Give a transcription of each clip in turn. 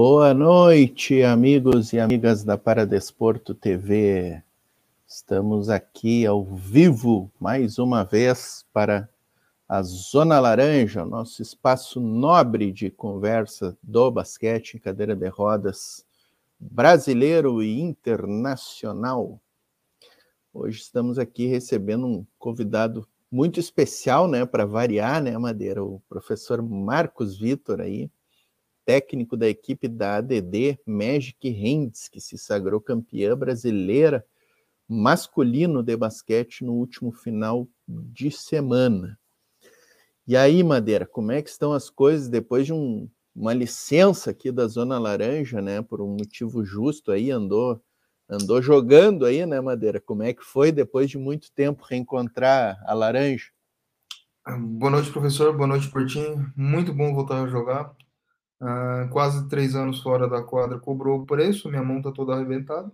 Boa noite, amigos e amigas da Paradesporto TV. Estamos aqui ao vivo mais uma vez para a Zona Laranja, nosso espaço nobre de conversa do basquete em cadeira de rodas brasileiro e internacional. Hoje estamos aqui recebendo um convidado muito especial, né, para variar, né, Madeira, o professor Marcos Vitor aí, técnico da equipe da ADD Magic Hands, que se sagrou campeã brasileira masculino de basquete no último final de semana. E aí, Madeira, como é que estão as coisas depois de um, uma licença aqui da Zona Laranja, né, por um motivo justo aí, andou andou jogando aí, né, Madeira? Como é que foi depois de muito tempo reencontrar a Laranja? Boa noite, professor. Boa noite, Portinho. Muito bom voltar a jogar. Uh, quase três anos fora da quadra cobrou o preço, minha mão tá toda arrebentada,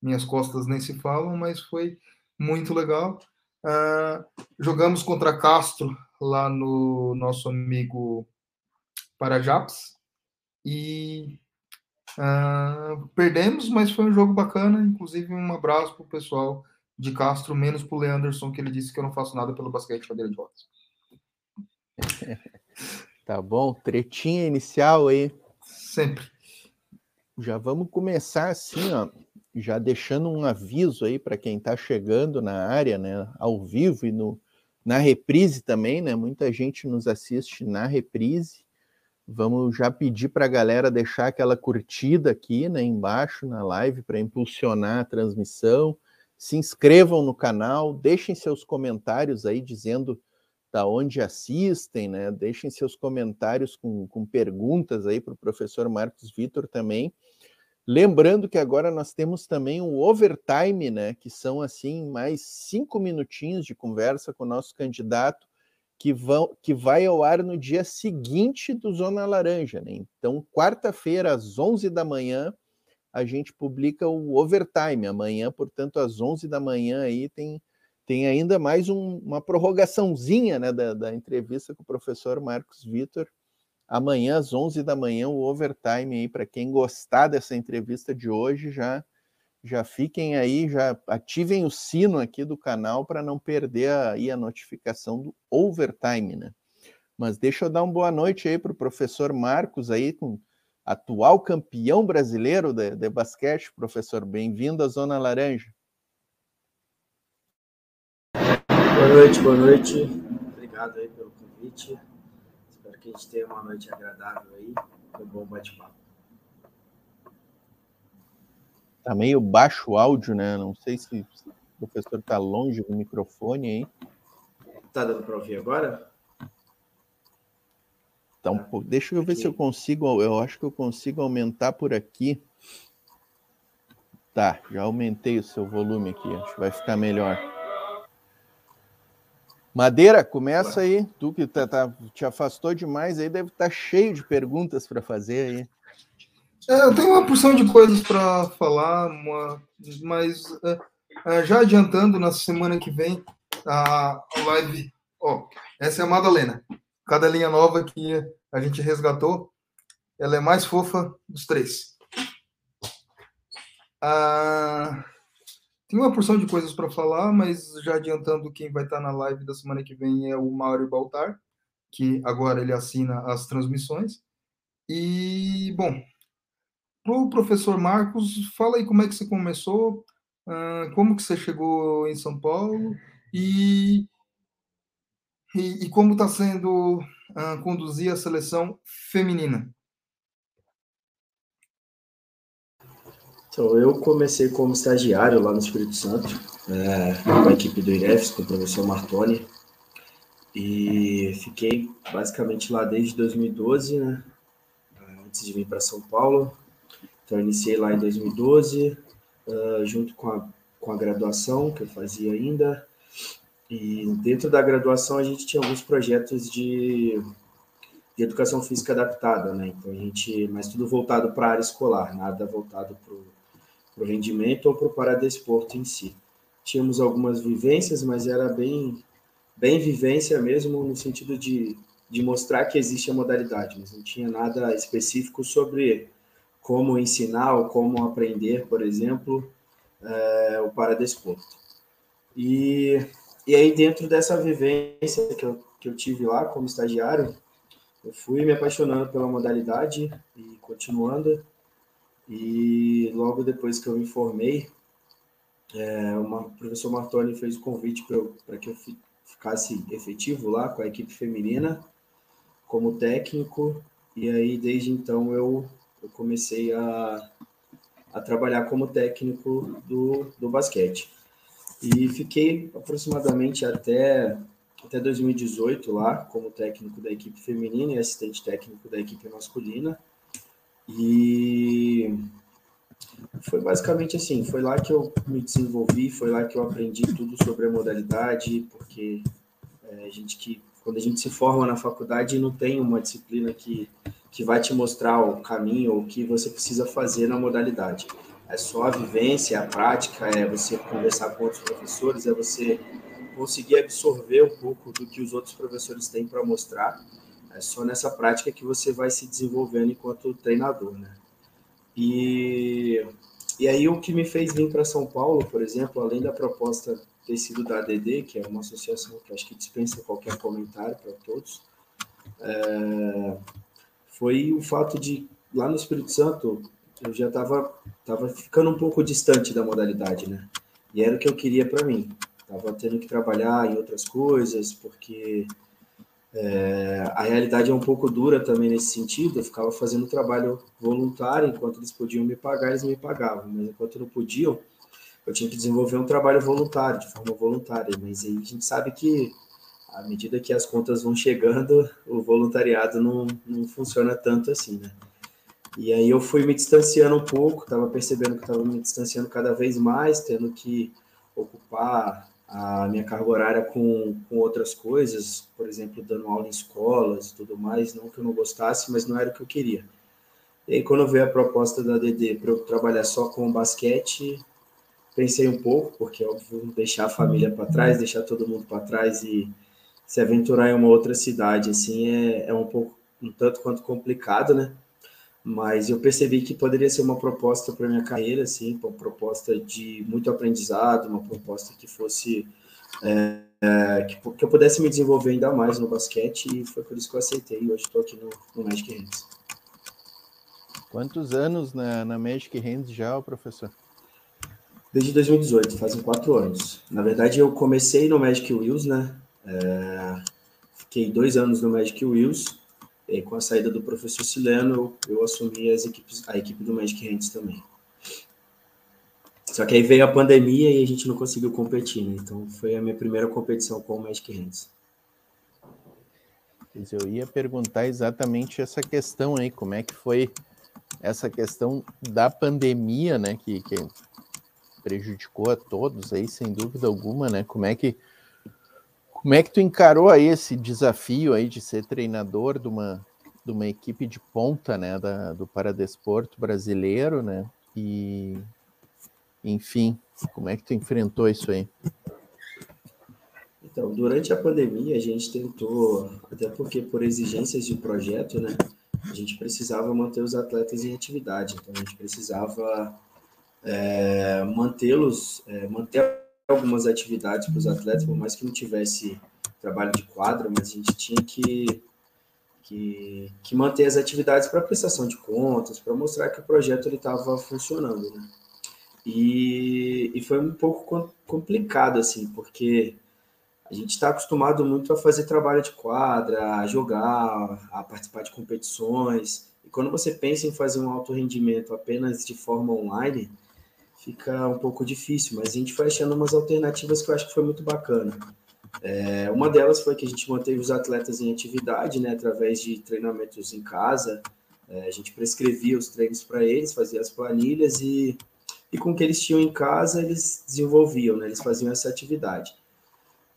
minhas costas nem se falam, mas foi muito legal. Uh, jogamos contra Castro lá no nosso amigo Parajaps e uh, perdemos, mas foi um jogo bacana. Inclusive, um abraço para o pessoal de Castro, menos para o Leanderson, que ele disse que eu não faço nada pelo basquete cadeira de rodas. Tá bom, tretinha inicial aí. Sempre. Já vamos começar assim, ó, já deixando um aviso aí para quem está chegando na área, né, ao vivo e no, na reprise também, né? Muita gente nos assiste na reprise. Vamos já pedir para a galera deixar aquela curtida aqui, né, embaixo na live para impulsionar a transmissão. Se inscrevam no canal, deixem seus comentários aí dizendo da onde assistem, né? Deixem seus comentários com, com perguntas aí para o professor Marcos Vitor também. Lembrando que agora nós temos também um overtime, né? Que são assim mais cinco minutinhos de conversa com o nosso candidato que, vão, que vai ao ar no dia seguinte do Zona Laranja, né? Então, quarta-feira, às 11 da manhã, a gente publica o overtime. Amanhã, portanto, às 11 da manhã aí tem tem ainda mais um, uma prorrogaçãozinha né, da, da, entrevista com o professor Marcos Vitor. Amanhã, às 11 da manhã, o overtime aí, para quem gostar dessa entrevista de hoje, já já fiquem aí, já ativem o sino aqui do canal para não perder aí a notificação do overtime, né? Mas deixa eu dar uma boa noite aí para o professor Marcos aí, com atual campeão brasileiro de, de basquete, professor. Bem-vindo à Zona Laranja. Noite, boa noite. Obrigado aí pelo convite. Espero que a gente tenha uma noite agradável aí, um bom bate-papo. Tá meio baixo o áudio, né? Não sei se o professor está longe do microfone aí. Tá dando para ouvir agora? Então, tá. deixa eu ver aqui. se eu consigo. Eu acho que eu consigo aumentar por aqui. Tá, já aumentei o seu volume aqui. Acho que vai ficar melhor. Madeira, começa aí. Tu que tá, tá, te afastou demais aí, deve estar tá cheio de perguntas para fazer aí. É, eu tenho uma porção de coisas para falar, uma, mas é, é, já adiantando, na semana que vem, a, a live. Ó, essa é a Madalena. Cada linha nova que a gente resgatou, ela é mais fofa dos três. Ah, tem uma porção de coisas para falar, mas já adiantando, quem vai estar tá na live da semana que vem é o Mauro Baltar, que agora ele assina as transmissões. E, bom, para o professor Marcos, fala aí como é que você começou, como que você chegou em São Paulo e, e, e como está sendo conduzir a seleção feminina. Então, eu comecei como estagiário lá no Espírito Santo, é, com a equipe do IREFS, com o professor Martoni, e fiquei basicamente lá desde 2012, né, antes de vir para São Paulo. Então, iniciei lá em 2012, uh, junto com a, com a graduação que eu fazia ainda, e dentro da graduação a gente tinha alguns projetos de, de educação física adaptada, né? Então a gente, mas tudo voltado para a área escolar, nada voltado para o para o rendimento ou para o paradesporto em si. Tínhamos algumas vivências, mas era bem, bem vivência mesmo, no sentido de, de mostrar que existe a modalidade, mas não tinha nada específico sobre como ensinar ou como aprender, por exemplo, é, o paradesporto. E, e aí, dentro dessa vivência que eu, que eu tive lá como estagiário, eu fui me apaixonando pela modalidade e continuando. E logo depois que eu me formei, é, uma, o professor Martoni fez o convite para que eu ficasse efetivo lá com a equipe feminina como técnico. E aí, desde então, eu, eu comecei a, a trabalhar como técnico do, do basquete. E fiquei aproximadamente até, até 2018 lá, como técnico da equipe feminina e assistente técnico da equipe masculina. E foi basicamente assim, foi lá que eu me desenvolvi, foi lá que eu aprendi tudo sobre a modalidade, porque é, a gente que quando a gente se forma na faculdade não tem uma disciplina que, que vai te mostrar o caminho ou o que você precisa fazer na modalidade. É só a vivência, a prática, é você conversar com outros professores, é você conseguir absorver um pouco do que os outros professores têm para mostrar. É só nessa prática que você vai se desenvolvendo enquanto treinador, né? E, e aí o que me fez vir para São Paulo, por exemplo, além da proposta ter sido da ADD, que é uma associação que acho que dispensa qualquer comentário para todos, é, foi o fato de, lá no Espírito Santo, eu já estava tava ficando um pouco distante da modalidade, né? E era o que eu queria para mim. Tava tendo que trabalhar em outras coisas, porque é, a realidade é um pouco dura também nesse sentido. Eu ficava fazendo trabalho voluntário, enquanto eles podiam me pagar, eles me pagavam, mas enquanto não podiam, eu tinha que desenvolver um trabalho voluntário, de forma voluntária. Mas aí a gente sabe que, à medida que as contas vão chegando, o voluntariado não, não funciona tanto assim, né? E aí eu fui me distanciando um pouco, estava percebendo que estava me distanciando cada vez mais, tendo que ocupar a minha carga horária com, com outras coisas, por exemplo, dando aula em escolas e tudo mais, não que eu não gostasse, mas não era o que eu queria. E aí, quando veio a proposta da DD para eu trabalhar só com basquete, pensei um pouco, porque, óbvio, deixar a família para trás, deixar todo mundo para trás e se aventurar em uma outra cidade, assim, é, é um pouco, um tanto quanto complicado, né? Mas eu percebi que poderia ser uma proposta para minha carreira, assim, uma proposta de muito aprendizado, uma proposta que fosse é, é, que, que, eu pudesse me desenvolver ainda mais no basquete e foi por isso que eu aceitei. Hoje estou aqui no, no Magic Hands. Quantos anos na, na Magic Hands já, professor? Desde 2018, fazem quatro anos. Na verdade, eu comecei no Magic Wheels, né? É, fiquei dois anos no Magic Wheels. E com a saída do professor Sileno, eu, eu assumi as equipes, a equipe do Magic Hands também. Só que aí veio a pandemia e a gente não conseguiu competir, né? Então foi a minha primeira competição com o Magic Hands. Eu ia perguntar exatamente essa questão aí, como é que foi essa questão da pandemia, né? Que, que prejudicou a todos aí, sem dúvida alguma, né? Como é que como é que tu encarou aí esse desafio aí de ser treinador de uma, de uma equipe de ponta, né, da, do paradesporto brasileiro, né? E enfim, como é que tu enfrentou isso aí? Então, durante a pandemia, a gente tentou, até porque por exigências de projeto, né, a gente precisava manter os atletas em atividade. Então, a gente precisava é, mantê-los, é, manter algumas atividades para os atletas, por mais que não tivesse trabalho de quadra, mas a gente tinha que, que, que manter as atividades para prestação de contas, para mostrar que o projeto estava funcionando. Né? E, e foi um pouco complicado, assim, porque a gente está acostumado muito a fazer trabalho de quadra, a jogar, a participar de competições. E quando você pensa em fazer um alto rendimento apenas de forma online, fica um pouco difícil, mas a gente foi achando umas alternativas que eu acho que foi muito bacana. É, uma delas foi que a gente manteve os atletas em atividade, né, através de treinamentos em casa. É, a gente prescrevia os treinos para eles, fazia as planilhas e, e com o que eles tinham em casa, eles desenvolviam, né, eles faziam essa atividade.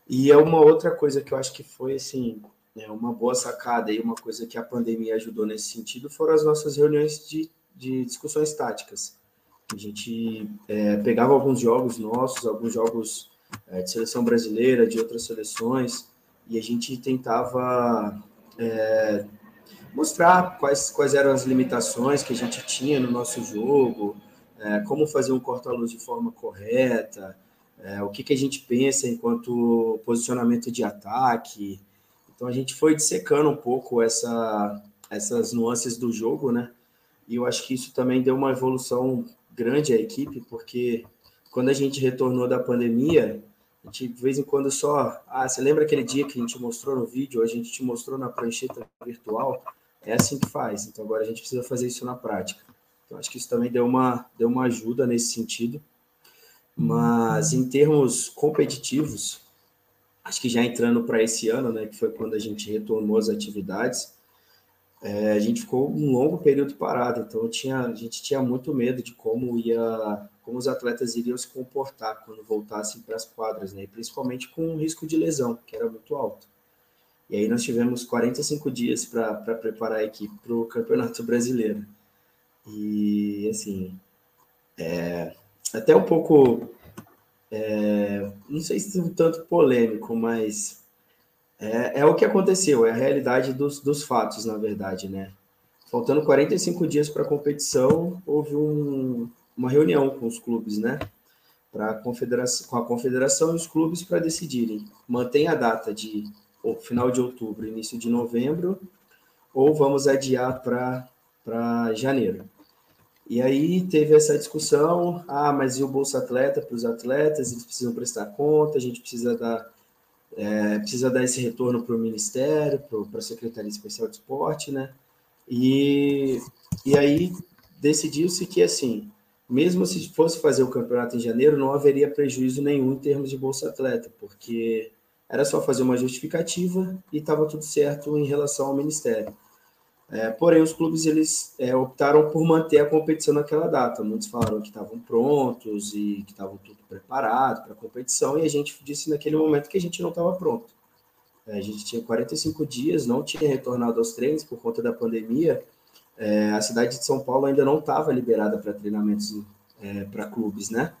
E é uma outra coisa que eu acho que foi, assim, né, uma boa sacada e uma coisa que a pandemia ajudou nesse sentido foram as nossas reuniões de, de discussões táticas. A gente é, pegava alguns jogos nossos, alguns jogos é, de seleção brasileira, de outras seleções, e a gente tentava é, mostrar quais, quais eram as limitações que a gente tinha no nosso jogo, é, como fazer um corta-luz de forma correta, é, o que, que a gente pensa enquanto posicionamento de ataque. Então a gente foi dissecando um pouco essa, essas nuances do jogo, né? E eu acho que isso também deu uma evolução grande à equipe, porque quando a gente retornou da pandemia, a gente de vez em quando só. Ah, você lembra aquele dia que a gente mostrou no vídeo, a gente te mostrou na prancheta virtual? É assim que faz. Então agora a gente precisa fazer isso na prática. Então acho que isso também deu uma, deu uma ajuda nesse sentido. Mas em termos competitivos, acho que já entrando para esse ano, né, que foi quando a gente retornou as atividades, é, a gente ficou um longo período parado, então tinha, a gente tinha muito medo de como ia, como os atletas iriam se comportar quando voltassem para as quadras, né? principalmente com o risco de lesão, que era muito alto. E aí nós tivemos 45 dias para preparar a equipe para o Campeonato Brasileiro. E assim, é, até um pouco, é, não sei se um tanto polêmico, mas é, é, o que aconteceu, é a realidade dos, dos fatos, na verdade, né? Faltando 45 dias para a competição, houve um, uma reunião com os clubes, né? Pra confederação, com a confederação e os clubes para decidirem. Mantém a data de final de outubro, início de novembro, ou vamos adiar para janeiro. E aí teve essa discussão, ah, mas e o Bolsa Atleta para os atletas, eles precisam prestar conta, a gente precisa dar é, precisa dar esse retorno para o Ministério, para a Secretaria Especial de Esporte, né? E, e aí decidiu-se que, assim, mesmo se fosse fazer o campeonato em janeiro, não haveria prejuízo nenhum em termos de Bolsa Atleta, porque era só fazer uma justificativa e estava tudo certo em relação ao Ministério. É, porém, os clubes eles é, optaram por manter a competição naquela data. Muitos falaram que estavam prontos e que estavam tudo preparado para a competição, e a gente disse naquele momento que a gente não estava pronto. É, a gente tinha 45 dias, não tinha retornado aos treinos por conta da pandemia. É, a cidade de São Paulo ainda não estava liberada para treinamentos é, para clubes, né?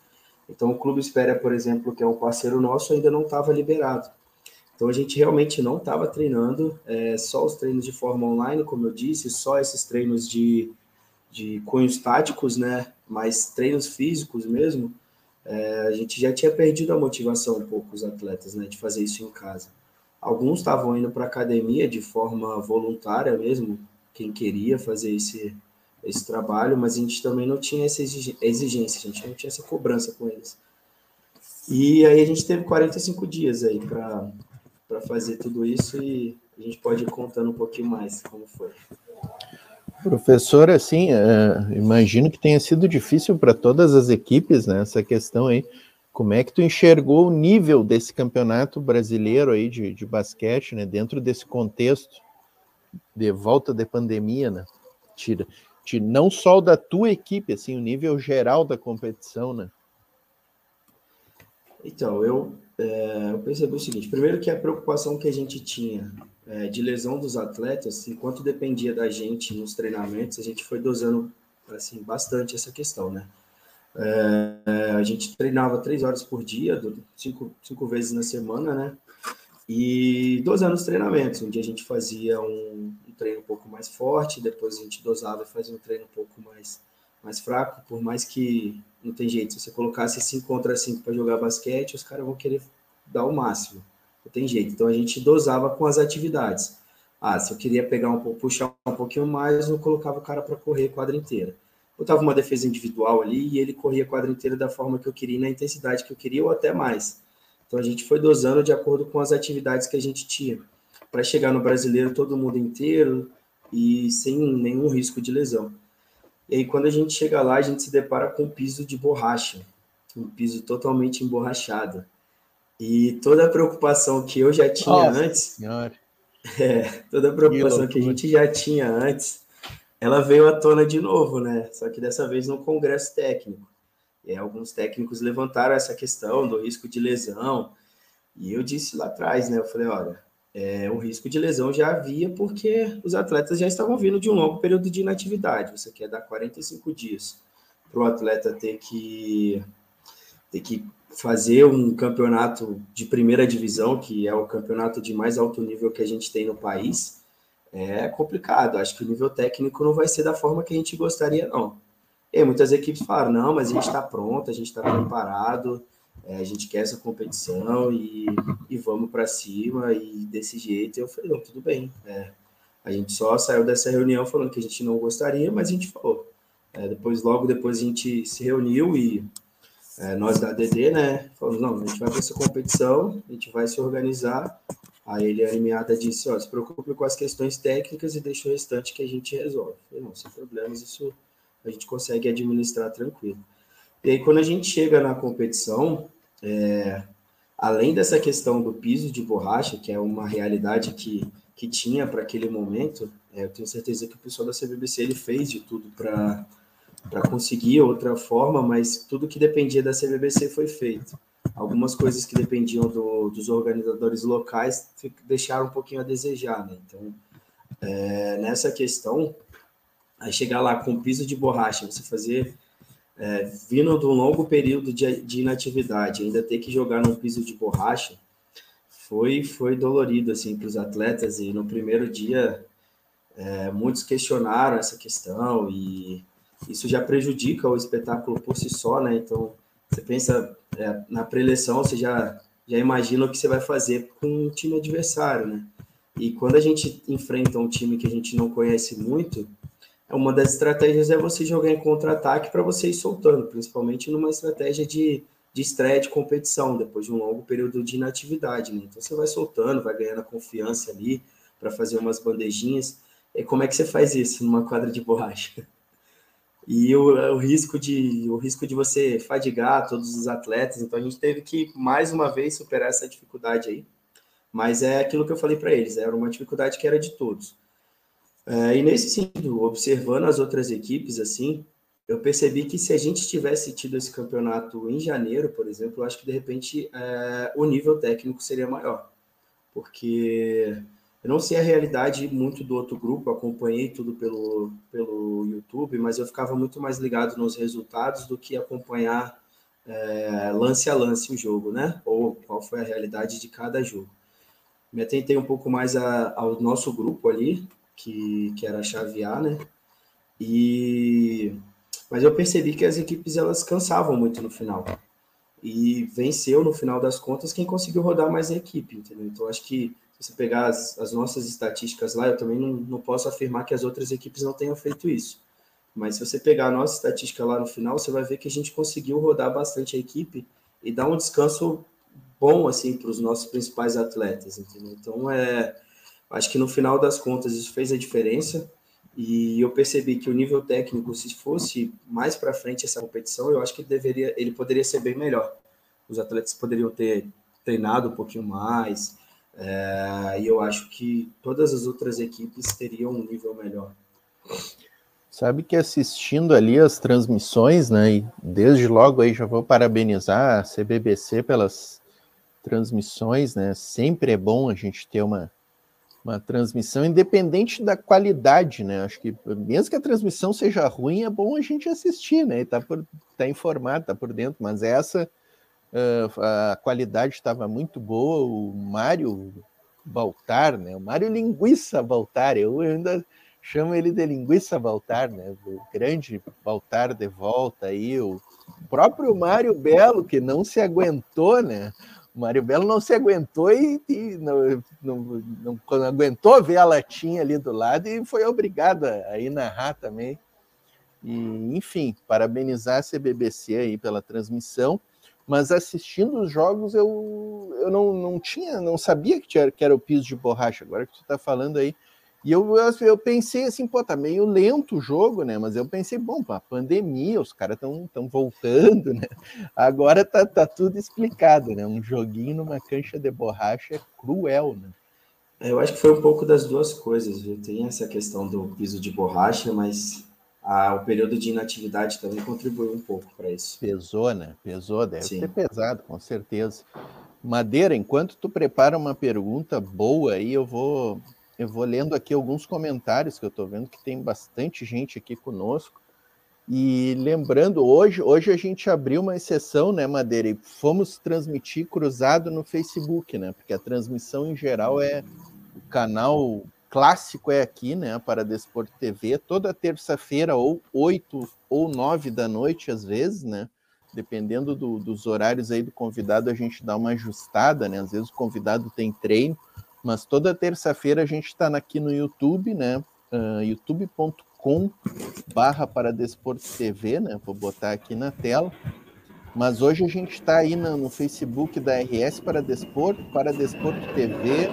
Então, o Clube Espera, por exemplo, que é um parceiro nosso, ainda não estava liberado. Então a gente realmente não estava treinando, é, só os treinos de forma online, como eu disse, só esses treinos de, de cunhos táticos, né? Mas treinos físicos mesmo, é, a gente já tinha perdido a motivação um pouco, os atletas, né? De fazer isso em casa. Alguns estavam indo para academia de forma voluntária mesmo, quem queria fazer esse, esse trabalho, mas a gente também não tinha essa exigência, a gente não tinha essa cobrança com eles. E aí a gente teve 45 dias aí para para fazer tudo isso e a gente pode ir contando um pouquinho mais como foi. Professor, assim, uh, imagino que tenha sido difícil para todas as equipes, né, essa questão aí. Como é que tu enxergou o nível desse campeonato brasileiro aí de, de basquete, né, dentro desse contexto de volta de pandemia, né? Tira, tira não só da tua equipe, assim, o nível geral da competição, né? Então, eu é, eu percebi o seguinte: primeiro, que a preocupação que a gente tinha é, de lesão dos atletas, enquanto dependia da gente nos treinamentos, a gente foi dosando assim, bastante essa questão, né? É, a gente treinava três horas por dia, cinco, cinco vezes na semana, né? E dosando os treinamentos. Um dia a gente fazia um, um treino um pouco mais forte, depois a gente dosava e fazia um treino um pouco mais, mais fraco, por mais que não tem jeito. Se você colocasse 5 contra 5 para jogar basquete, os caras vão querer dar o máximo. Não tem jeito. Então a gente dosava com as atividades. Ah, se eu queria pegar um puxar um pouquinho mais, eu colocava o cara para correr a quadra inteira. Botava uma defesa individual ali e ele corria a quadra inteira da forma que eu queria, na intensidade que eu queria ou até mais. Então a gente foi dosando de acordo com as atividades que a gente tinha, para chegar no brasileiro todo mundo inteiro e sem nenhum risco de lesão. E aí, quando a gente chega lá, a gente se depara com um piso de borracha, um piso totalmente emborrachado. E toda a preocupação que eu já tinha Nossa antes, senhora. É, toda a preocupação que, que a gente já tinha antes, ela veio à tona de novo, né? Só que dessa vez no congresso técnico. E alguns técnicos levantaram essa questão do risco de lesão. E eu disse lá atrás, né? Eu falei, olha, é, o risco de lesão já havia porque os atletas já estavam vindo de um longo período de inatividade. Você quer dar 45 dias para o atleta ter que, ter que fazer um campeonato de primeira divisão, que é o campeonato de mais alto nível que a gente tem no país. é complicado. Acho que o nível técnico não vai ser da forma que a gente gostaria, não. E muitas equipes falaram, não, mas a gente está pronto, a gente está preparado, é, a gente quer essa competição e, e vamos para cima e desse jeito. Eu falei, não, tudo bem. É, a gente só saiu dessa reunião falando que a gente não gostaria, mas a gente falou. É, depois, logo depois, a gente se reuniu e é, nós da DD, né, falamos, não, a gente vai para essa competição, a gente vai se organizar. Aí ele, a Armiada, disse, ó, se preocupe com as questões técnicas e deixa o restante que a gente resolve. Eu não, sem problemas, isso a gente consegue administrar tranquilo. E aí, quando a gente chega na competição, é, além dessa questão do piso de borracha, que é uma realidade que, que tinha para aquele momento, é, eu tenho certeza que o pessoal da CBBC ele fez de tudo para conseguir outra forma, mas tudo que dependia da CBBC foi feito. Algumas coisas que dependiam do, dos organizadores locais deixaram um pouquinho a desejar, né? Então, é, nessa questão, chegar lá com piso de borracha, você fazer é, vindo de um longo período de, de, inatividade, ainda ter que jogar num piso de borracha, foi, foi dolorido assim para os atletas. E no primeiro dia, é, muitos questionaram essa questão e isso já prejudica o espetáculo por si só, né? Então, você pensa é, na preleção, você já, já imagina o que você vai fazer com um time adversário, né? E quando a gente enfrenta um time que a gente não conhece muito, uma das estratégias é você jogar em contra-ataque para você ir soltando, principalmente numa estratégia de, de estreia de competição, depois de um longo período de inatividade. Né? Então você vai soltando, vai ganhando confiança ali para fazer umas bandejinhas. E como é que você faz isso numa quadra de borracha? E o, o, risco de, o risco de você fadigar todos os atletas. Então a gente teve que, mais uma vez, superar essa dificuldade aí. Mas é aquilo que eu falei para eles, era uma dificuldade que era de todos. É, e nesse sentido, observando as outras equipes, assim, eu percebi que se a gente tivesse tido esse campeonato em janeiro, por exemplo, eu acho que de repente é, o nível técnico seria maior. Porque eu não sei a realidade muito do outro grupo, acompanhei tudo pelo, pelo YouTube, mas eu ficava muito mais ligado nos resultados do que acompanhar é, lance a lance o jogo, né? Ou qual foi a realidade de cada jogo. Me atentei um pouco mais a, ao nosso grupo ali, que, que era chavear, né? E mas eu percebi que as equipes elas cansavam muito no final. E venceu no final das contas quem conseguiu rodar mais a equipe, entendeu? Então acho que se você pegar as, as nossas estatísticas lá, eu também não, não posso afirmar que as outras equipes não tenham feito isso. Mas se você pegar a nossa estatística lá no final, você vai ver que a gente conseguiu rodar bastante a equipe e dar um descanso bom assim para os nossos principais atletas, entendeu? Então é Acho que no final das contas isso fez a diferença e eu percebi que o nível técnico, se fosse mais para frente essa competição, eu acho que ele deveria, ele poderia ser bem melhor. Os atletas poderiam ter treinado um pouquinho mais é, e eu acho que todas as outras equipes teriam um nível melhor. Sabe que assistindo ali as transmissões, né, e desde logo aí já vou parabenizar a CBBC pelas transmissões, né? Sempre é bom a gente ter uma uma transmissão, independente da qualidade, né? Acho que mesmo que a transmissão seja ruim, é bom a gente assistir, né? Tá, por, tá informado, tá por dentro, mas essa uh, a qualidade estava muito boa. O Mário Baltar, né? O Mário Linguiça Baltar, eu ainda chamo ele de Linguiça Baltar, né? O grande Baltar de volta aí, o próprio Mário Belo, que não se aguentou, né? O Mário Belo não se aguentou e, e não, não, não, não, aguentou ver a latinha ali do lado e foi obrigado a ir narrar também. E, enfim, parabenizar a CBBC aí pela transmissão, mas assistindo os jogos eu, eu não, não tinha, não sabia que, tinha, que era o piso de borracha. Agora que tu está falando aí, e eu, eu pensei assim, pô, tá meio lento o jogo, né? Mas eu pensei, bom, a pandemia, os caras estão voltando, né? Agora tá, tá tudo explicado, né? Um joguinho numa cancha de borracha é cruel, né? Eu acho que foi um pouco das duas coisas, viu? Tem essa questão do piso de borracha, mas a, o período de inatividade também contribuiu um pouco para isso. Pesou, né? Pesou, deve Sim. ter pesado, com certeza. Madeira, enquanto tu prepara uma pergunta boa aí, eu vou eu vou lendo aqui alguns comentários que eu estou vendo que tem bastante gente aqui conosco. E lembrando, hoje, hoje a gente abriu uma exceção, né, Madeira, e fomos transmitir cruzado no Facebook, né? Porque a transmissão em geral é o canal clássico é aqui, né? Para Desporto TV, toda terça-feira, ou 8 ou 9 da noite, às vezes, né? Dependendo do, dos horários aí do convidado, a gente dá uma ajustada, né? Às vezes o convidado tem treino, mas toda terça-feira a gente está aqui no YouTube, né? Uh, youtube.com barra para Desporto TV, né? Vou botar aqui na tela. Mas hoje a gente está aí no, no, Facebook da RS para Desporto, para Desporto TV,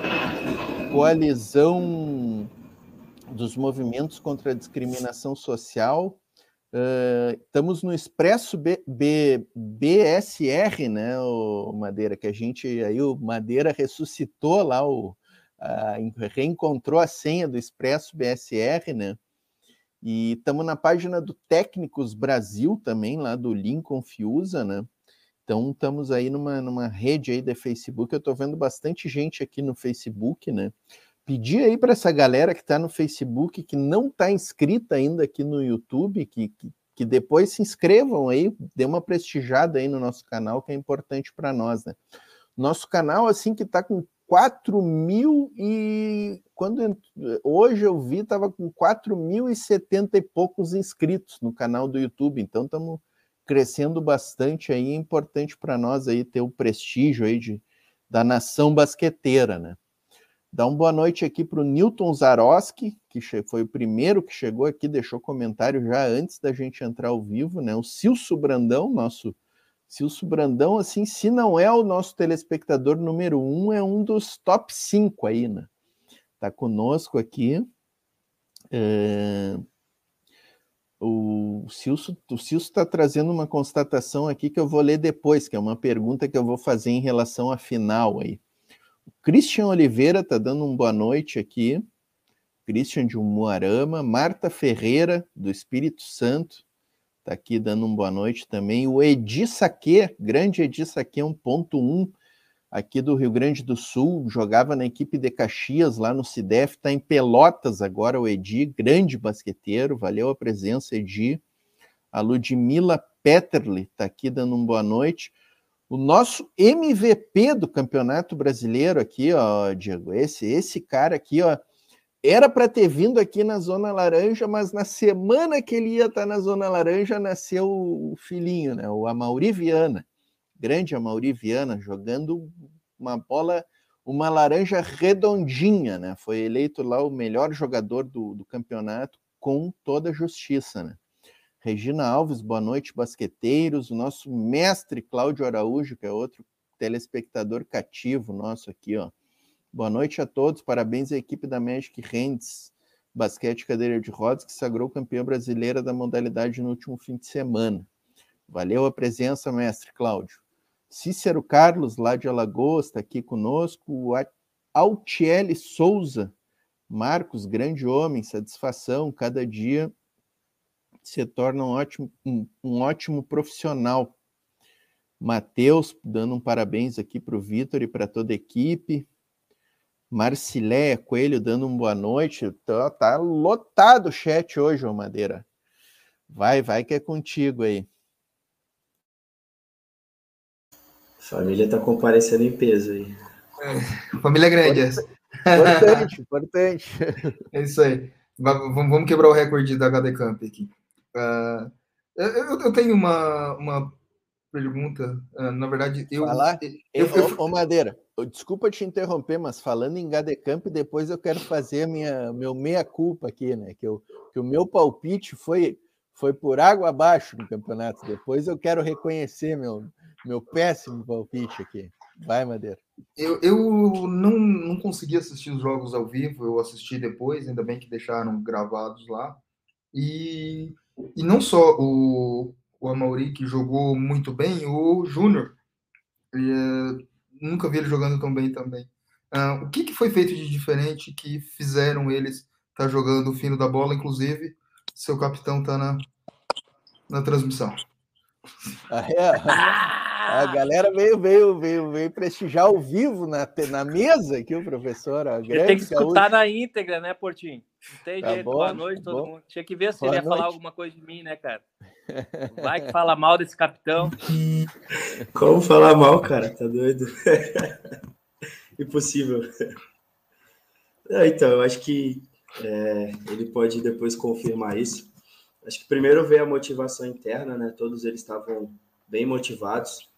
coalizão dos movimentos contra a discriminação social. Uh, estamos no Expresso B, B, BSR, né, o Madeira, que a gente aí o Madeira ressuscitou lá o reencontrou a senha do Expresso BSR, né? E estamos na página do Técnicos Brasil também, lá do Lincoln Fiusa, né? Então estamos aí numa, numa rede aí de Facebook. Eu estou vendo bastante gente aqui no Facebook, né? Pedir aí para essa galera que está no Facebook, que não está inscrita ainda aqui no YouTube, que, que, que, depois se inscrevam aí, dê uma prestigiada aí no nosso canal, que é importante para nós, né? Nosso canal, assim, que está com 4 mil e quando hoje eu vi estava com 4.070 e poucos inscritos no canal do YouTube, então estamos crescendo bastante aí, é importante para nós aí ter o prestígio aí de, da nação basqueteira, né? Dá uma boa noite aqui para o Newton Zaroski, que foi o primeiro que chegou aqui, deixou comentário já antes da gente entrar ao vivo, né? O Cilso Brandão, nosso Cilso Brandão, assim, se não é o nosso telespectador número um, é um dos top 5 aí, né? Tá conosco aqui. É... O Cilso está trazendo uma constatação aqui que eu vou ler depois, que é uma pergunta que eu vou fazer em relação à final aí. Christian Oliveira está dando uma boa noite aqui. Christian de Umuarama, Marta Ferreira, do Espírito Santo, Está aqui dando uma boa noite também. O Edi Saque, grande Edi Saque 1.1, aqui do Rio Grande do Sul, jogava na equipe de Caxias lá no CIDEF, está em Pelotas agora o Edi, grande basqueteiro, valeu a presença, Edi. A Ludmila Peterli está aqui dando uma boa noite. O nosso MVP do Campeonato Brasileiro aqui, ó, Diego, esse, esse cara aqui, ó, era para ter vindo aqui na Zona Laranja, mas na semana que ele ia estar tá na Zona Laranja, nasceu o filhinho, né? O Amauri Viana, grande Amauri Viana, jogando uma bola, uma laranja redondinha, né? Foi eleito lá o melhor jogador do, do campeonato com toda a justiça, né? Regina Alves, boa noite, basqueteiros. O nosso mestre Cláudio Araújo, que é outro telespectador cativo nosso aqui, ó Boa noite a todos, parabéns à equipe da Magic Hands Basquete Cadeira de Rodas, que sagrou campeã brasileira da modalidade no último fim de semana. Valeu a presença, mestre Cláudio. Cícero Carlos, lá de Alagoas, está aqui conosco. Altiele Souza, Marcos, grande homem, satisfação, cada dia se torna um ótimo, um, um ótimo profissional. Matheus, dando um parabéns aqui para o Vitor e para toda a equipe. Marciléia Coelho dando uma boa noite. Tá, tá lotado o chat hoje, ô Madeira. Vai, vai que é contigo aí. Família tá comparecendo em peso aí. É, família grande essa. Importante, importante. É isso aí. Vamos quebrar o recorde da HD Camp aqui. Uh, eu, eu, tenho uma, uma pergunta. Uh, na verdade, eu. Falar? Eu, eu, ô, Madeira, desculpa te interromper, mas falando em Gadecamp, depois eu quero fazer minha, meu meia-culpa aqui, né? Que, eu, que o meu palpite foi, foi por água abaixo no campeonato. Depois eu quero reconhecer meu, meu péssimo palpite aqui. Vai, Madeira. Eu, eu não, não consegui assistir os jogos ao vivo, eu assisti depois, ainda bem que deixaram gravados lá. E, e não só o, o Amauri, que jogou muito bem, o Júnior. É, nunca vi ele jogando tão bem também. Uh, o que, que foi feito de diferente que fizeram eles estar tá jogando o fino da bola? Inclusive, seu capitão está na, na transmissão. Ah, é? A galera veio, veio, veio, veio prestigiar ao vivo na, na mesa aqui, o professor. Ele tem que escutar na íntegra, né, Portinho? Não tem tá jeito. Bom, Boa noite, todo bom. mundo. Tinha que ver se Boa ele ia noite. falar alguma coisa de mim, né, cara? Vai que fala mal desse capitão. Como falar mal, cara? Tá doido? Impossível. É, então, eu acho que é, ele pode depois confirmar isso. Acho que primeiro veio a motivação interna, né? Todos eles estavam bem motivados.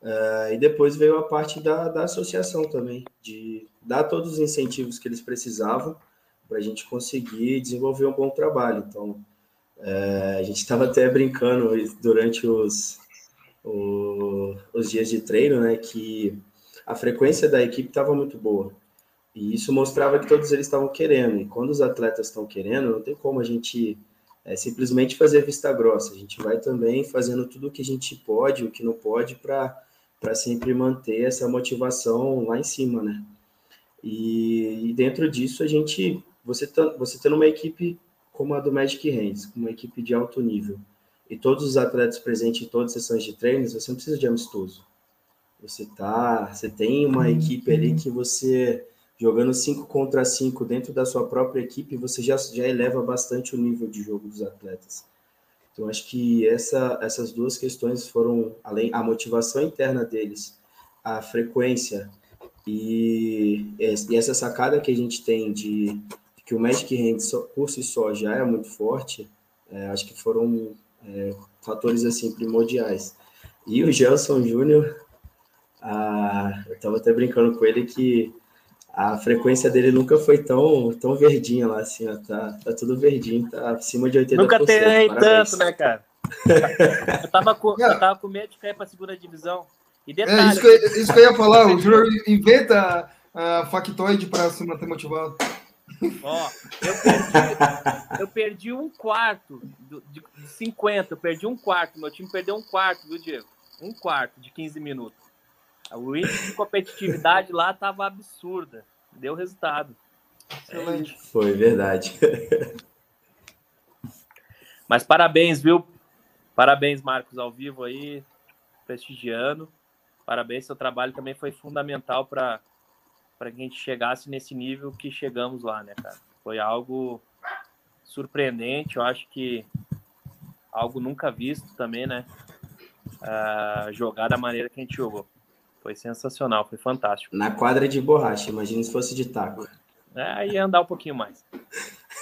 Uh, e depois veio a parte da, da associação também, de dar todos os incentivos que eles precisavam para a gente conseguir desenvolver um bom trabalho. Então, uh, a gente estava até brincando durante os, o, os dias de treino, né, que a frequência da equipe estava muito boa. E isso mostrava que todos eles estavam querendo. E quando os atletas estão querendo, não tem como a gente é, simplesmente fazer vista grossa. A gente vai também fazendo tudo o que a gente pode, o que não pode, para sempre manter essa motivação lá em cima, né? E, e dentro disso a gente, você tá, você tendo uma equipe como a do Magic Hands, uma equipe de alto nível, e todos os atletas presentes em todas as sessões de treinos, você não precisa de amistoso. Você tá, você tem uma uhum. equipe ali que você jogando 5 contra 5 dentro da sua própria equipe, você já, já eleva bastante o nível de jogo dos atletas. Então, acho que essa, essas duas questões foram, além a motivação interna deles, a frequência e, e essa sacada que a gente tem de que o Magic Hand por si só já é muito forte, é, acho que foram é, fatores assim primordiais. E o Gelson Júnior, ah, eu estava até brincando com ele que a frequência dele nunca foi tão, tão verdinha lá, assim, ó, tá, tá tudo verdinho, tá acima de 80%. Nunca terei tanto, né, cara? eu, tava com, eu tava com medo de cair pra segunda divisão. E detalhe... É, isso, que, eu, isso que eu ia falar, o Júnior inventa a factoide para se manter motivado. Ó, eu perdi, eu perdi um quarto de, de 50, eu perdi um quarto, meu time perdeu um quarto, viu, Diego? Um quarto de 15 minutos. O índice de competitividade lá estava absurda. Deu resultado. Excelente. Foi verdade. Mas parabéns, viu? Parabéns, Marcos, ao vivo aí, prestigiando. Parabéns, seu trabalho também foi fundamental para para que a gente chegasse nesse nível que chegamos lá, né, cara? Foi algo surpreendente, eu acho que algo nunca visto também, né? Uh, jogar da maneira que a gente jogou. Foi sensacional, foi fantástico. Na quadra de borracha, imagina se fosse de taco. É, ia andar um pouquinho mais.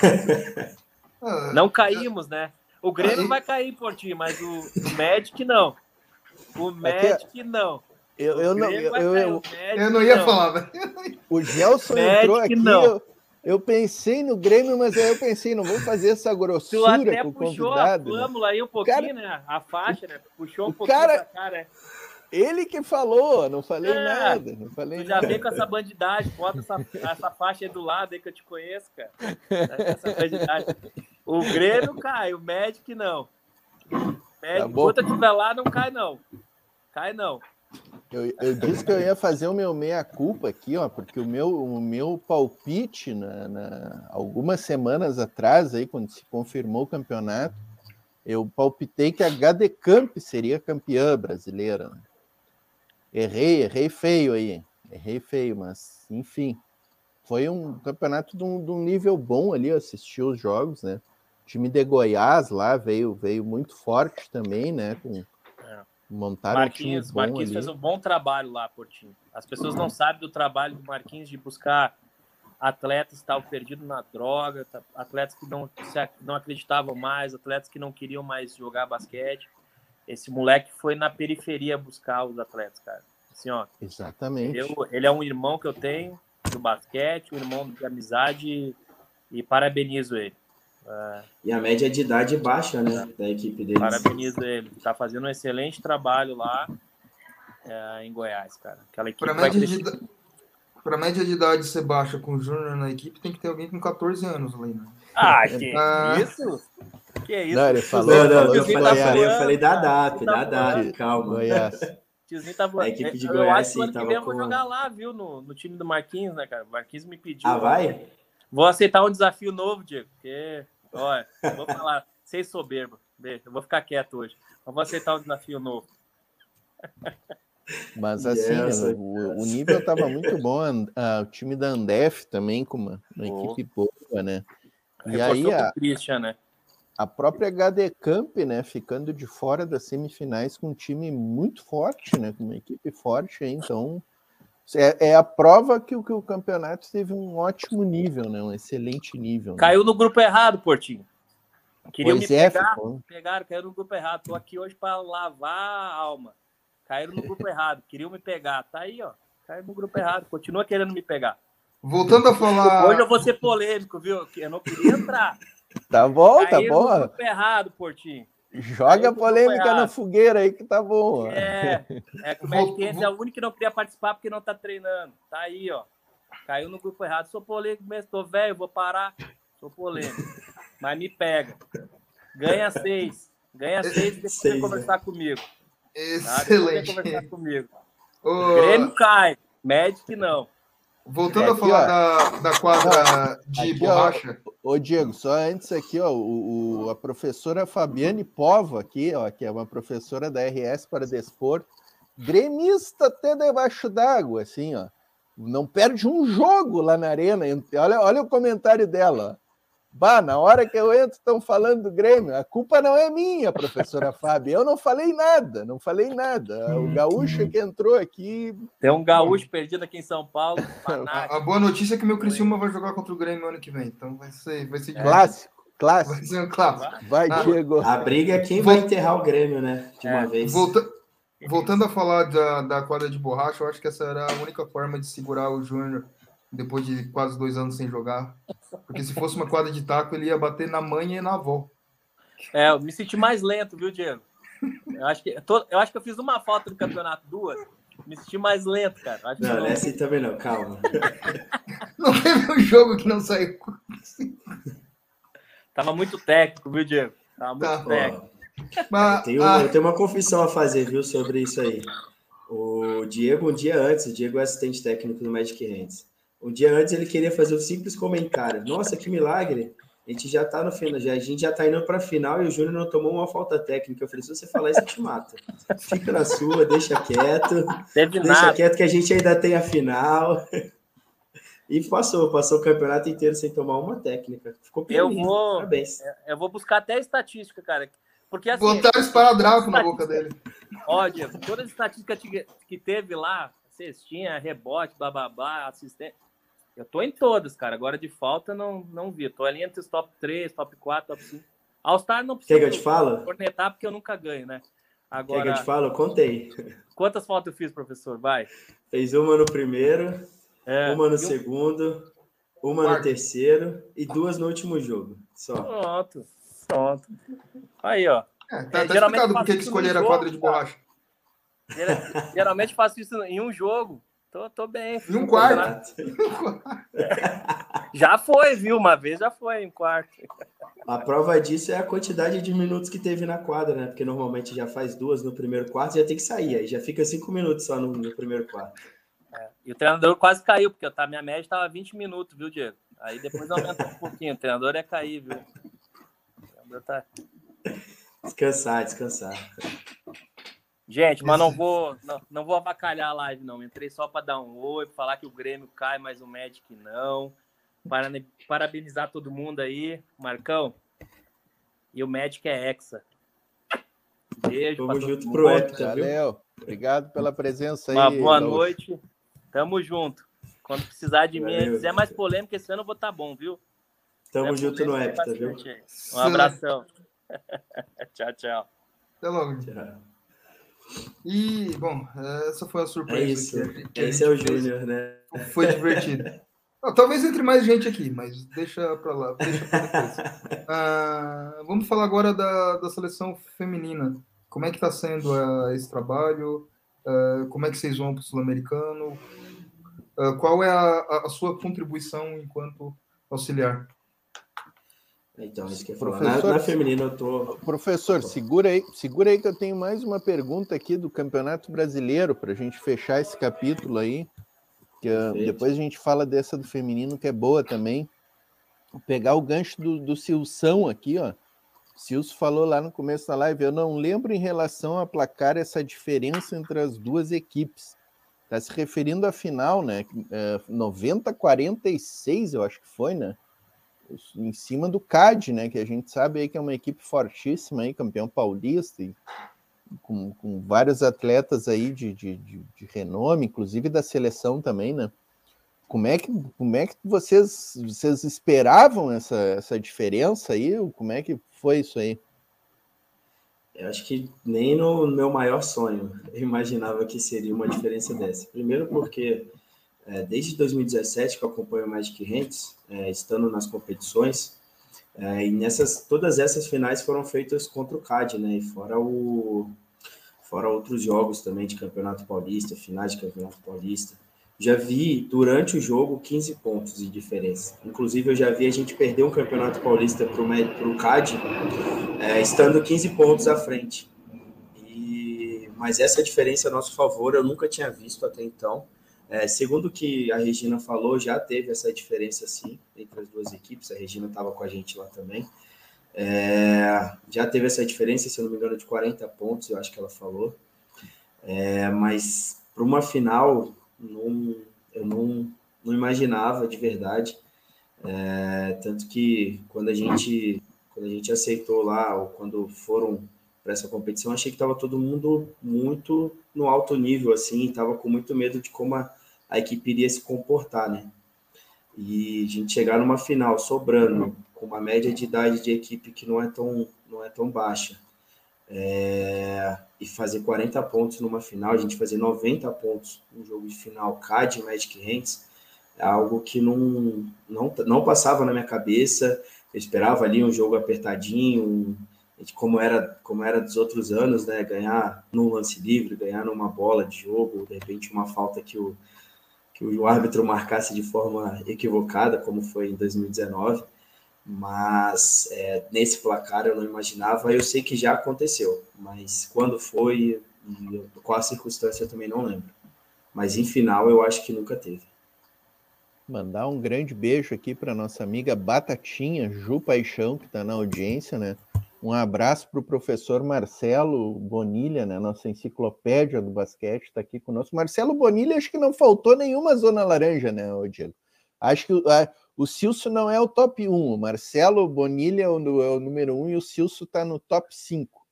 não caímos, né? O Grêmio vai cair, Portinho, mas o, o Magic não. O Magic não. Eu, eu não, eu, eu, eu, eu, não ia não. falar, velho. O Gelson Magic entrou aqui. Não. Eu, eu pensei no Grêmio, mas aí eu pensei, não vou fazer essa grossura tu até com o puxou convidado. a flâmula né? aí um pouquinho, cara, né? A faixa, né? Puxou um pouquinho cara, né? Ele que falou, não falei é, nada. Não falei tu já nada. vem com essa bandidagem, bota essa, essa faixa aí do lado aí que eu te conheço, cara. Essa bandidagem. O Grêmio cai, o Magic não. O Magic, tá enquanto eu estiver lá, não cai, não. Cai, não. Eu, eu, disse que eu ia fazer o meu meia-culpa aqui, ó, porque o meu, o meu palpite, na, na, algumas semanas atrás, aí, quando se confirmou o campeonato, eu palpitei que a HD Camp seria campeã brasileira. Né? Errei, errei feio aí. Errei feio, mas enfim. Foi um campeonato de um, de um nível bom ali, assisti os jogos, né? O time de Goiás lá veio, veio muito forte também, né? Com. Montaram Marquinhos, um Marquinhos fez um bom trabalho lá, Portinho. As pessoas não sabem do trabalho do Marquinhos de buscar atletas que estavam perdidos na droga, atletas que não, não acreditavam mais, atletas que não queriam mais jogar basquete. Esse moleque foi na periferia buscar os atletas, cara. Assim, ó. Exatamente. Eu, ele é um irmão que eu tenho do basquete, um irmão de amizade e parabenizo ele. E a média de idade baixa, né, da equipe dele. Parabenizo ele. Tá fazendo um excelente trabalho lá é, em Goiás, cara. Aquela equipe para média, de, pra média de idade ser baixa com o Júnior na equipe, tem que ter alguém com 14 anos ali, né? Ah, que ah. isso? Que é isso? Não, ele falou, não, não, eu, falei, tá eu falei da DAP, da DAP, calma. Goiás. Tiozinho tá voando. A equipe de Goiás, eu acho que ano que vem eu vou jogar lá, viu? No, no time do Marquinhos, né, cara? O Marquinhos me pediu. Ah, vai? Vou aceitar um desafio novo, Diego. Porque, olha, vou falar, sem soberbo. Eu vou ficar quieto hoje. Mas vou aceitar um desafio novo. Mas assim, yes, o, o, nível estava muito bom. Uh, o time da Andef também, com uma, uma oh. equipe boa, né? E aí a, Christian, né? a própria HD Camp, né, ficando de fora das semifinais com um time muito forte, né, com uma equipe forte, então É, é, a prova que, que o campeonato teve um ótimo nível, né? Um excelente nível. Né? Caiu no grupo errado, Portinho. Queriam pois me é, pegar, ficou... pegaram, caíram no grupo errado. Tô aqui hoje para lavar a alma. Caíram no grupo errado, queriam me pegar. Tá aí, ó. Caiu no grupo errado, continua querendo me pegar. Voltando a falar. Hoje eu vou ser polêmico, viu? Eu não queria entrar. Tá bom, tá bom. No grupo errado, Portinho. Joga polêmica na fogueira aí que tá bom. É, é que o Magic é o único que não queria participar porque não tá treinando. Tá aí, ó. Caiu no grupo errado. Sou polêmico mesmo, tô velho, vou parar. Sou polêmico. Mas me pega. Ganha seis. Ganha seis e depois seis, conversar é. comigo. Excelente. Tá? conversar comigo. O Grêmio cai. Magic não. Voltando é aqui, a falar da, da quadra de aqui, borracha. Ó, ô, Diego, só antes aqui, ó, o, o, a professora Fabiane Pova, aqui, ó, que é uma professora da RS para Despor, gremista até debaixo d'água, assim, ó. Não perde um jogo lá na arena. Olha, olha o comentário dela. Bah, na hora que eu entro, estão falando do Grêmio. A culpa não é minha, professora Fábio. Eu não falei nada, não falei nada. O gaúcho que entrou aqui. Tem um gaúcho perdido aqui em São Paulo. A, a, boa notícia é que meu Criciúma vai jogar contra o Grêmio ano que vem. Então vai ser, vai ser clássico. Clássico. Vai ser um clássico. Vai, ah, Diego. A briga é quem vai enterrar o Grêmio, né? De uma é. vez. Volta... Voltando a falar da, da quadra de borracha, eu acho que essa era a única forma de segurar o Júnior depois de quase dois anos sem jogar. Porque se fosse uma quadra de taco, ele ia bater na mãe e na avó. É, eu me senti mais lento, viu, Diego? Eu acho que, eu, acho que eu fiz uma falta no campeonato, duas. Me senti mais lento, cara. Acho não, não é assim também não, calma. Não teve um jogo que não saiu. Tava muito técnico, viu, Diego? Tava muito tá. técnico. Mas, eu, tenho, ah... eu tenho uma confissão a fazer, viu, sobre isso aí. O Diego, um dia antes, o Diego é assistente técnico do Magic Hands. Um dia antes ele queria fazer um simples comentário. Nossa, que milagre! A gente já tá no final, já, a gente já tá indo para a final e o Júnior não tomou uma falta técnica. Eu falei, se você falar isso, eu te mata. Fica na sua, deixa quieto. Teve deixa nada. quieto que a gente ainda tem a final. E passou, passou o campeonato inteiro sem tomar uma técnica. Ficou eu vou, Parabéns. Eu vou buscar até estatística, cara. Porque assim. Botar esparadrapo na boca dele. Diego, todas as estatísticas que teve lá, cestinha, rebote, bababá, assistente. Eu tô em todas, cara. Agora de falta não, não vi. tô ali entre os top 3, top 4, top 5. All-Star não precisa. Quer que eu te falo? Cornetar porque eu nunca ganho, né? Agora. Quer que eu te falo? Eu contei. Quantas faltas eu fiz, professor? Vai. Fez uma no primeiro, é, uma no segundo, uma Quarto. no terceiro e duas no último jogo. Só. Pronto, pronto. Aí, ó. É, tá, é, tá explicado por que escolheram a quadra de borracha. Geralmente faço isso em um jogo. Tô, tô bem. Em um quarto. já foi, viu? Uma vez já foi em quarto. A prova disso é a quantidade de minutos que teve na quadra, né? Porque normalmente já faz duas no primeiro quarto já tem que sair. Aí já fica cinco minutos só no, no primeiro quarto. É. E o treinador quase caiu, porque a minha média estava 20 minutos, viu, Diego? Aí depois aumenta um pouquinho. O treinador é cair, viu? O treinador tá. Descansar, descansar. Gente, mas não vou, não, não vou avacalhar a live, não. Entrei só para dar um oi, falar que o Grêmio cai, mas o Magic não. Para, parabenizar todo mundo aí, Marcão. E o Magic é Hexa. Beijo. Tamo junto pro Hector, Valeu. Obrigado pela presença aí. Uma boa noite. Tamo junto. Quando precisar de Valeu. mim, quiser mais polêmica, esse ano eu vou estar tá bom, viu? Tamo é junto no Hector, viu? Um abração. tchau, tchau. Até logo. Tchau. E, bom, essa foi a surpresa. É isso. Que, que Esse é o Júnior, né? Foi divertido. talvez entre mais gente aqui, mas deixa para lá, deixa pra depois. Ah, vamos falar agora da, da seleção feminina. Como é que está sendo uh, esse trabalho? Uh, como é que vocês vão para o Sul-Americano? Uh, qual é a, a, sua contribuição enquanto auxiliar? Então, isso que eu professor, na, na feminina eu tô. Professor, segura aí, segura aí que eu tenho mais uma pergunta aqui do Campeonato Brasileiro para a gente fechar esse capítulo aí. Que uh, depois a gente fala dessa do feminino que é boa também. Vou pegar o gancho do, do Silção aqui, ó. Silso falou lá no começo da live. Eu não lembro em relação a placar essa diferença entre as duas equipes. Está se referindo à final, né? Uh, 90-46, eu acho que foi, né? Em cima do CAD, né? Que a gente sabe aí que é uma equipe fortíssima aí, campeão paulista. E com, com vários atletas aí de, de, de, de, renome, inclusive da seleção também, né? Como é que, como é que vocês, vocês esperavam essa, essa diferença aí? Como é que foi isso aí? Eu acho que nem no meu maior sonho eu imaginava que seria uma diferença dessa. Primeiro porque é, desde 2017 que eu acompanho o Magic Hands, é, estando nas competições, é, e nessas, todas essas finais foram feitas contra o CAD, né? E fora o fora outros jogos também de Campeonato Paulista, finais de Campeonato Paulista. Já vi durante o jogo 15 pontos de diferença. Inclusive, eu já vi a gente perder um Campeonato Paulista para o CAD, é, estando 15 pontos à frente. E, mas essa diferença a nosso favor eu nunca tinha visto até então. É, segundo o que a Regina falou, já teve essa diferença sim entre as duas equipes. A Regina estava com a gente lá também. É, já teve essa diferença, se eu não me engano, de 40 pontos, eu acho que ela falou. É, mas para uma final, não, eu não, não imaginava de verdade. É, tanto que quando a gente quando a gente aceitou lá, ou quando foram para essa competição, achei que estava todo mundo muito no alto nível, assim, estava com muito medo de como a, a equipe iria se comportar, né? E a gente chegar numa final sobrando, com uma média de idade de equipe que não é tão, não é tão baixa, é, e fazer 40 pontos numa final, a gente fazer 90 pontos no jogo de final CAD Magic Hands, é algo que não, não, não passava na minha cabeça. Eu esperava ali um jogo apertadinho, como era como era dos outros anos, né? Ganhar num lance livre, ganhar numa bola de jogo, de repente uma falta que o que o árbitro marcasse de forma equivocada, como foi em 2019. Mas é, nesse placar eu não imaginava. Eu sei que já aconteceu, mas quando foi e qual a circunstância eu também não lembro. Mas em final eu acho que nunca teve. Mandar um grande beijo aqui para nossa amiga Batatinha, Ju Paixão, que está na audiência, né? Um abraço para o professor Marcelo Bonilha, né? Nossa enciclopédia do basquete está aqui conosco. Marcelo Bonilha, acho que não faltou nenhuma zona laranja, né, Diego? Acho que a, o Silso não é o top 1. O Marcelo Bonilha é o, é o número 1 e o Silso está no top 5.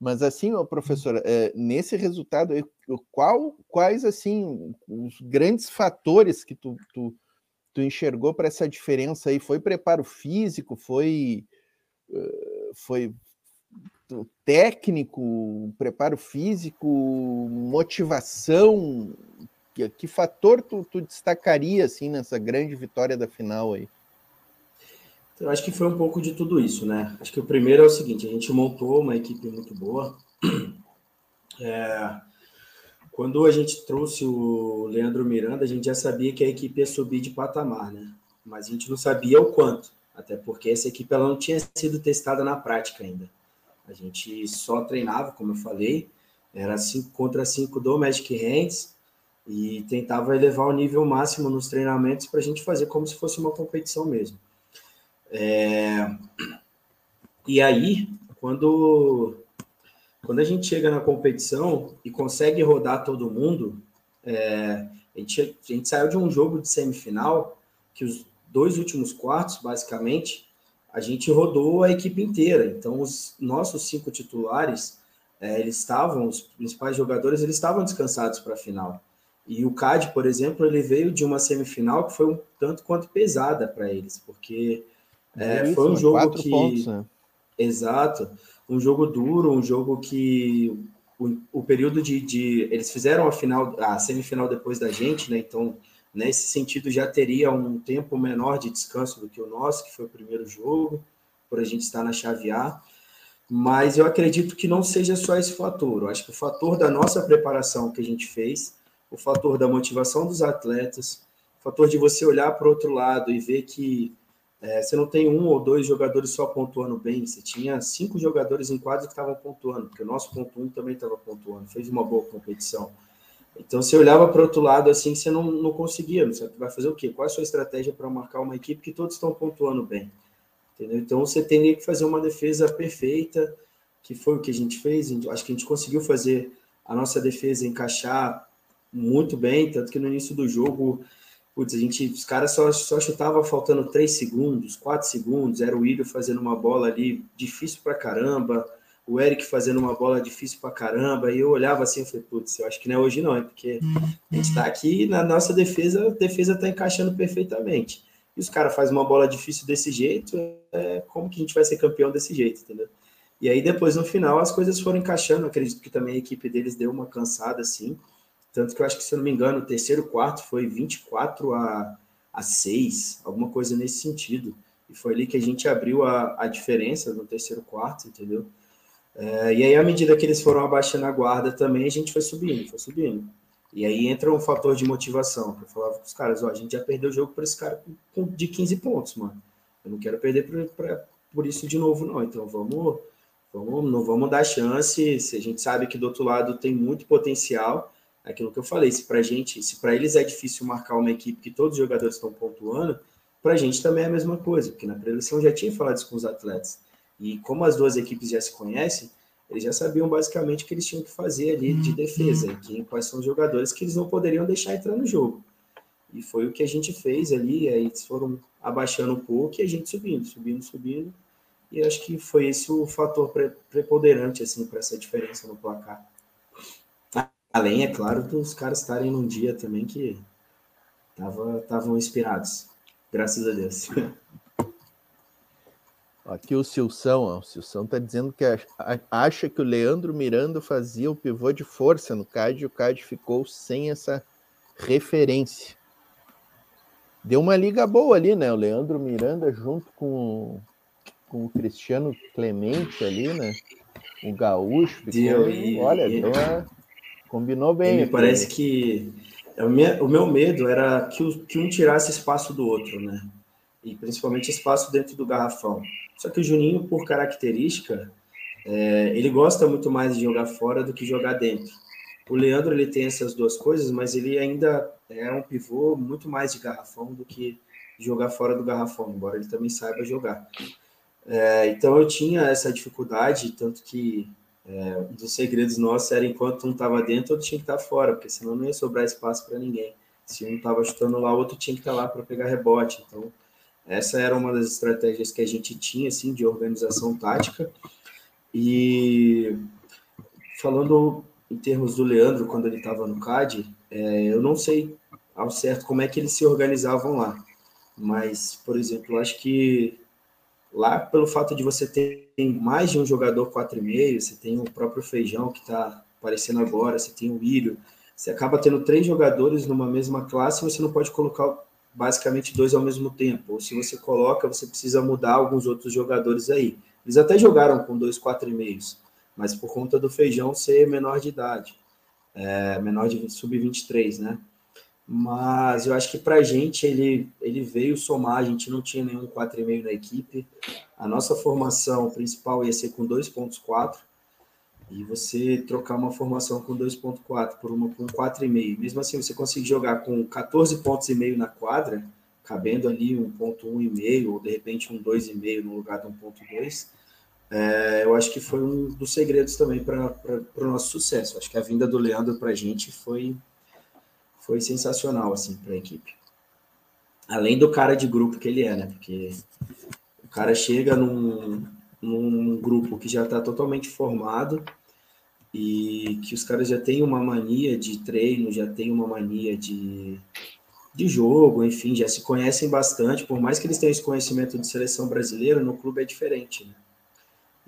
Mas assim, professor, é, nesse resultado, qual, quais assim os grandes fatores que tu, tu, tu enxergou para essa diferença aí? Foi preparo físico? Foi foi técnico, preparo físico, motivação? Que, que fator tu, tu, destacaria assim nessa grande vitória da final aí? Eu acho que foi um pouco de tudo isso, né? Acho que o primeiro é o seguinte: a gente montou uma equipe muito boa. É, quando a gente trouxe o Leandro Miranda, a gente já sabia que a equipe ia subir de patamar, né? Mas a gente não sabia o quanto até porque essa equipe ela não tinha sido testada na prática ainda. A gente só treinava, como eu falei, era 5 contra 5 do Magic Hands e tentava elevar o nível máximo nos treinamentos para a gente fazer como se fosse uma competição mesmo. É... E aí, quando, quando a gente chega na competição e consegue rodar todo mundo, é... a, gente, a gente saiu de um jogo de semifinal que os, dois últimos quartos, basicamente, a gente rodou a equipe inteira. Então, os nossos cinco titulares, é, eles estavam, os principais jogadores, eles estavam descansados para a final. E o CAD, por exemplo, ele veio de uma semifinal que foi um tanto quanto pesada para eles, porque é, Isso, foi um jogo que. Pontos, né? Exato. Um jogo duro, um jogo que o, o período de, de, Eles fizeram a final, a semifinal depois da gente, né? Então Nesse sentido, já teria um tempo menor de descanso do que o nosso, que foi o primeiro jogo, por a gente estar na chave A. Mas eu acredito que não seja só esse fator. Eu acho que o fator da nossa preparação que a gente fez, o fator da motivação dos atletas, o fator de você olhar para o outro lado e ver que é, você não tem um ou dois jogadores só pontuando bem, você tinha cinco jogadores em quadro que estavam pontuando, porque o nosso ponto um também estava pontuando, fez uma boa competição. Então você olhava para o outro lado assim, você não, não conseguia, não sabe? Vai fazer o quê? Qual é a sua estratégia para marcar uma equipe que todos estão pontuando bem? Entendeu? Então você teria que fazer uma defesa perfeita, que foi o que a gente fez. Acho que a gente conseguiu fazer a nossa defesa encaixar muito bem, tanto que no início do jogo, putz, a gente, os caras só, só chutavam faltando 3 segundos, 4 segundos, era o William fazendo uma bola ali difícil para caramba, o Eric fazendo uma bola difícil pra caramba, e eu olhava assim, eu falei, putz, eu acho que não é hoje não, é porque a gente tá aqui na nossa defesa, a defesa tá encaixando perfeitamente. E os caras fazem uma bola difícil desse jeito, é, como que a gente vai ser campeão desse jeito, entendeu? E aí depois, no final, as coisas foram encaixando, acredito que também a equipe deles deu uma cansada, assim, tanto que eu acho que, se eu não me engano, o terceiro quarto foi 24 a, a 6, alguma coisa nesse sentido. E foi ali que a gente abriu a, a diferença no terceiro quarto, entendeu? É, e aí, à medida que eles foram abaixando a guarda também, a gente foi subindo, foi subindo. E aí entra um fator de motivação. Eu falava com os caras, ó, a gente já perdeu o jogo por esse cara de 15 pontos, mano. Eu não quero perder por, por, por isso de novo, não. Então vamos, vamos, não vamos dar chance. Se a gente sabe que do outro lado tem muito potencial, aquilo que eu falei, se pra gente, se para eles é difícil marcar uma equipe que todos os jogadores estão pontuando, pra gente também é a mesma coisa, porque na preleção já tinha falado isso com os atletas. E como as duas equipes já se conhecem, eles já sabiam basicamente o que eles tinham que fazer ali de defesa, e quais são os jogadores que eles não poderiam deixar entrar no jogo. E foi o que a gente fez ali, aí eles foram abaixando um pouco e a gente subindo, subindo, subindo. E acho que foi esse o fator preponderante assim para essa diferença no placar. Além, é claro, dos caras estarem num dia também que estavam inspirados. Graças a Deus. Aqui o Silção, ó, o Silção está dizendo que acha que o Leandro Miranda fazia o pivô de força no CAD e o CAD ficou sem essa referência. Deu uma liga boa ali, né? O Leandro Miranda junto com, com o Cristiano Clemente ali, né? O Gaúcho. Ficou, e, olha, e, uma, combinou bem. Me parece que o meu medo era que um tirasse espaço do outro, né? E principalmente espaço dentro do garrafão. Só que o Juninho, por característica, é, ele gosta muito mais de jogar fora do que jogar dentro. O Leandro ele tem essas duas coisas, mas ele ainda é um pivô muito mais de garrafão do que jogar fora do garrafão, embora ele também saiba jogar. É, então eu tinha essa dificuldade, tanto que é, um dos segredos nossos era enquanto um estava dentro, outro tinha que estar tá fora, porque senão não ia sobrar espaço para ninguém. Se um estava chutando lá, outro tinha que estar tá lá para pegar rebote. Então essa era uma das estratégias que a gente tinha, assim, de organização tática. E falando em termos do Leandro, quando ele estava no CAD, é, eu não sei ao certo como é que eles se organizavam lá. Mas, por exemplo, acho que lá, pelo fato de você ter mais de um jogador 4,5, você tem o próprio Feijão que está aparecendo agora, você tem o Írio, você acaba tendo três jogadores numa mesma classe, você não pode colocar basicamente dois ao mesmo tempo. Ou se você coloca, você precisa mudar alguns outros jogadores aí. Eles até jogaram com dois quatro e meios, mas por conta do feijão ser menor de idade, é, menor de sub-23, né? Mas eu acho que para a gente ele, ele veio somar, a gente não tinha nenhum 4,5 na equipe. A nossa formação principal ia ser com 2,4 e você trocar uma formação com 2.4 por uma com 4,5, mesmo assim você consegue jogar com 14 pontos e meio na quadra, cabendo ali um ponto um e meio ou de repente um 2,5 no lugar de um ponto 2, é, eu acho que foi um dos segredos também para o nosso sucesso. Acho que a vinda do Leandro para a gente foi, foi sensacional assim para a equipe. Além do cara de grupo que ele é, né? Porque o cara chega num, num grupo que já está totalmente formado, e que os caras já têm uma mania de treino, já têm uma mania de, de jogo, enfim, já se conhecem bastante, por mais que eles tenham esse conhecimento de seleção brasileira, no clube é diferente, né?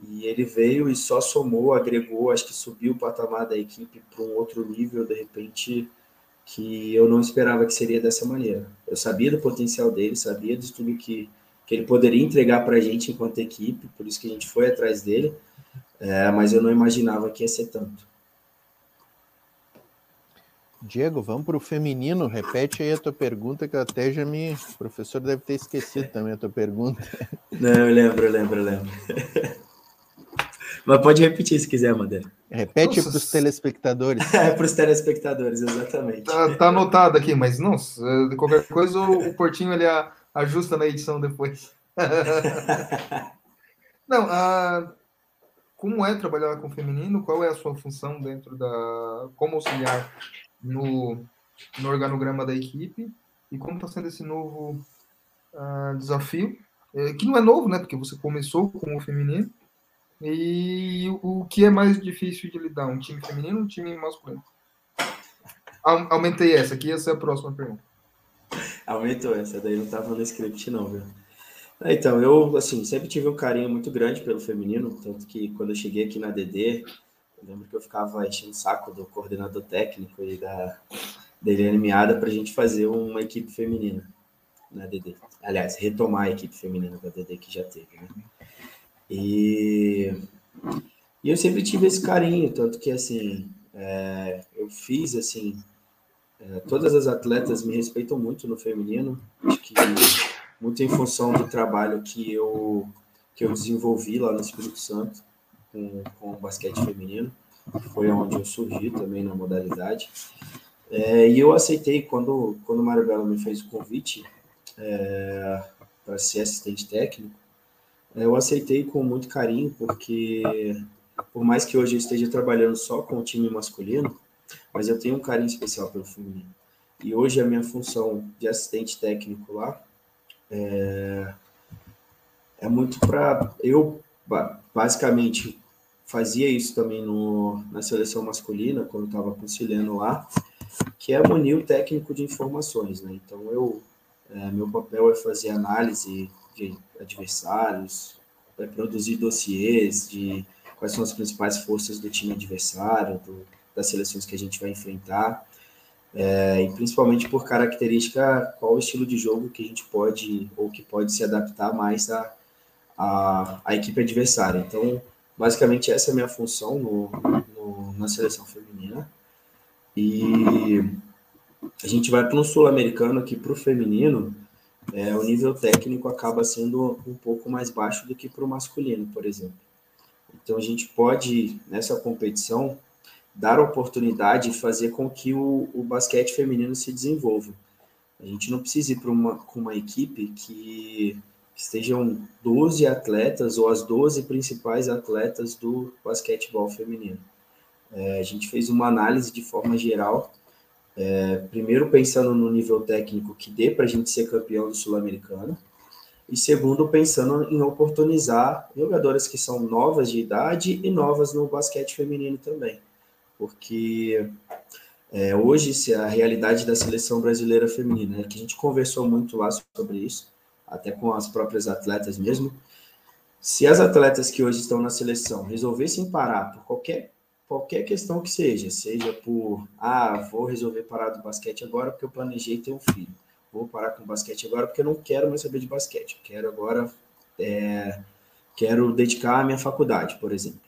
E ele veio e só somou, agregou, acho que subiu o patamar da equipe para um outro nível, de repente, que eu não esperava que seria dessa maneira. Eu sabia do potencial dele, sabia de tudo que, que ele poderia entregar para a gente enquanto equipe, por isso que a gente foi atrás dele, é, mas eu não imaginava que ia ser tanto. Diego, vamos para o feminino. Repete aí a tua pergunta, que até já me. O professor deve ter esquecido também a tua pergunta. Não, eu lembro, eu lembro, eu lembro. Mas pode repetir se quiser, Madeira. Repete para os telespectadores. É, para os telespectadores, exatamente. Tá, tá, anotado aqui, mas não, de qualquer coisa o, o Portinho ele ajusta na edição depois. não, a, como é trabalhar com o feminino, qual é a sua função dentro da. como auxiliar no, no organograma da equipe e como está sendo esse novo uh, desafio, é, que não é novo, né? Porque você começou com o feminino, E o que é mais difícil de lidar, um time feminino ou um time masculino? Aumentei essa aqui, essa é a próxima pergunta. Aumentou essa, daí não estava no script não, viu? É, então, eu, assim, sempre tive um carinho muito grande pelo feminino, tanto que quando eu cheguei aqui na DD, eu lembro que eu ficava enchendo o saco do coordenador técnico e da, dele animada para a gente fazer uma equipe feminina na DD. Aliás, retomar a equipe feminina da DD que já teve, né? E, e eu sempre tive esse carinho, tanto que, assim, é, eu fiz, assim, é, todas as atletas me respeitam muito no feminino, acho que muito em função do trabalho que eu, que eu desenvolvi lá no Espírito Santo com, com o basquete feminino, foi onde eu surgi também na modalidade. É, e eu aceitei quando, quando o Mário Belo me fez o convite é, para ser assistente técnico, é, eu aceitei com muito carinho, porque por mais que hoje eu esteja trabalhando só com o time masculino, mas eu tenho um carinho especial pelo feminino. E hoje a minha função de assistente técnico lá é, é muito para. Eu, basicamente, fazia isso também no, na seleção masculina, quando estava conciliando lá, que é munir o técnico de informações. Né? Então, eu, é, meu papel é fazer análise de adversários, é produzir dossiês de quais são as principais forças do time adversário, do, das seleções que a gente vai enfrentar, é, e principalmente por característica, qual o estilo de jogo que a gente pode, ou que pode se adaptar mais à, à, equipe adversária. Então, basicamente, essa é a minha função no, no na seleção feminina. E a gente vai para um sul-americano aqui para o feminino, é, o nível técnico acaba sendo um pouco mais baixo do que para o masculino, por exemplo. Então a gente pode, nessa competição, dar oportunidade e fazer com que o, o basquete feminino se desenvolva. A gente não precisa ir para uma, com uma equipe que, estejam 12 atletas ou as 12 principais atletas do basquetebol feminino. É, a gente fez uma análise de forma geral, é, primeiro pensando no nível técnico que dê para a gente ser campeão do Sul-Americano, e segundo, pensando em oportunizar jogadoras que são novas de idade e novas no basquete feminino também porque é, hoje se a realidade da seleção brasileira feminina, né, que a gente conversou muito lá sobre isso, até com as próprias atletas mesmo, se as atletas que hoje estão na seleção resolvessem parar por qualquer qualquer questão que seja, seja por ah, vou resolver parar do basquete agora porque eu planejei ter um filho, vou parar com o basquete agora porque eu não quero mais saber de basquete, quero agora é, quero dedicar à minha faculdade, por exemplo.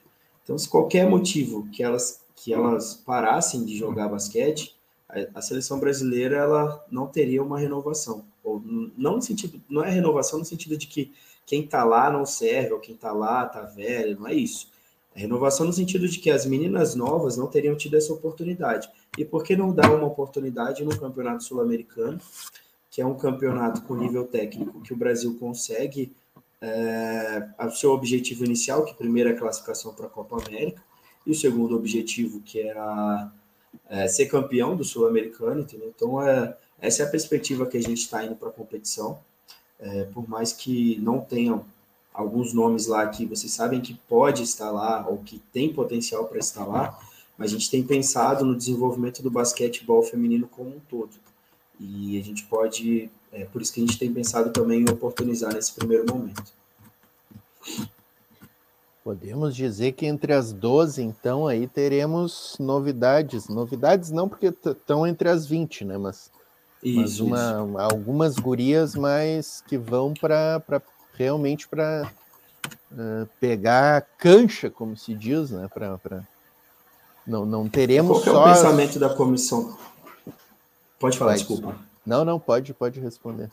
Então, se qualquer motivo que elas que elas parassem de jogar basquete, a, seleção brasileira ela não teria uma renovação. Ou não no sentido, não é renovação no sentido de que quem está lá não serve, ou quem está lá está velho, não é isso. É renovação no sentido de que as meninas novas não teriam tido essa oportunidade. E por que não dar uma oportunidade no Campeonato Sul-Americano, que é um campeonato com nível técnico que o Brasil consegue é, o seu objetivo inicial, que primeiro é a classificação para a Copa América, e o segundo objetivo, que era é, ser campeão do Sul-Americano, entendeu? Então, é, essa é a perspectiva que a gente está indo para a competição. É, por mais que não tenham alguns nomes lá que vocês sabem que pode estar lá ou que tem potencial para estar lá, mas a gente tem pensado no desenvolvimento do basquetebol feminino como um todo. E a gente pode, é por isso que a gente tem pensado também em oportunizar nesse primeiro momento. Podemos dizer que entre as 12, então, aí teremos novidades. Novidades não porque estão entre as 20, né? Mas, isso, mas uma, isso. algumas gurias mais que vão para realmente para uh, pegar cancha, como se diz, né? Pra, pra... Não, não teremos Qual só. é o pensamento da comissão? Pode falar, desculpa. Não, não, pode, pode responder.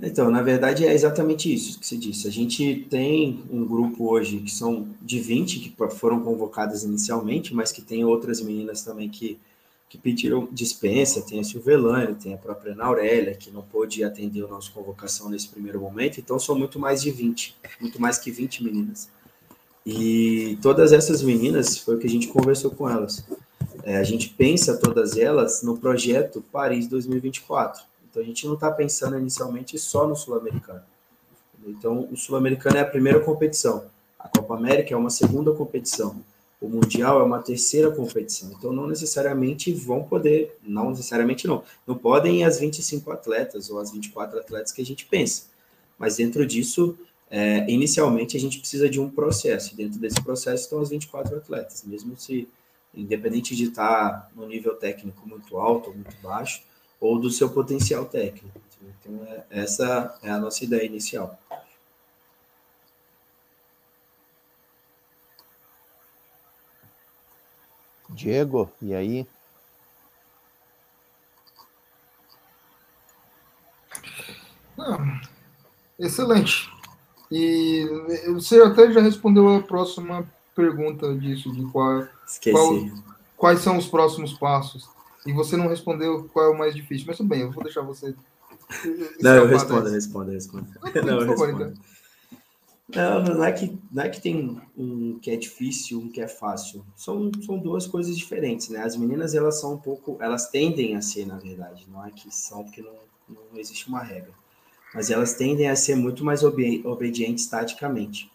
Então, na verdade, é exatamente isso que você disse. A gente tem um grupo hoje que são de 20 que foram convocadas inicialmente, mas que tem outras meninas também que, que pediram dispensa. Tem a Silvelane, tem a própria Ana Aurélia, que não pôde atender a nossa convocação nesse primeiro momento. Então, são muito mais de 20, muito mais que 20 meninas. E todas essas meninas, foi o que a gente conversou com elas. É, a gente pensa todas elas no projeto Paris 2024 então a gente não está pensando inicialmente só no Sul-Americano. Então o Sul-Americano é a primeira competição. A Copa América é uma segunda competição. O Mundial é uma terceira competição. Então, não necessariamente vão poder, não necessariamente não, não podem as 25 atletas ou as 24 atletas que a gente pensa. Mas dentro disso, é, inicialmente a gente precisa de um processo. Dentro desse processo estão as 24 atletas, mesmo se, independente de estar no nível técnico muito alto ou muito baixo, ou do seu potencial técnico. Então, é, essa é a nossa ideia inicial. Diego, e aí? Ah, excelente. E você até já respondeu a próxima pergunta disso, de qual, qual, quais são os próximos passos. E você não respondeu qual é o mais difícil. Mas tudo bem, eu vou deixar você. Não, eu respondo, eu respondo, eu respondo. Não, eu respondo. Então. Não, não é, que, não é que tem um que é difícil, um que é fácil. São, são duas coisas diferentes, né? As meninas, elas são um pouco... Elas tendem a ser, na verdade. Não é que são, porque não, não existe uma regra. Mas elas tendem a ser muito mais obedi obedientes taticamente.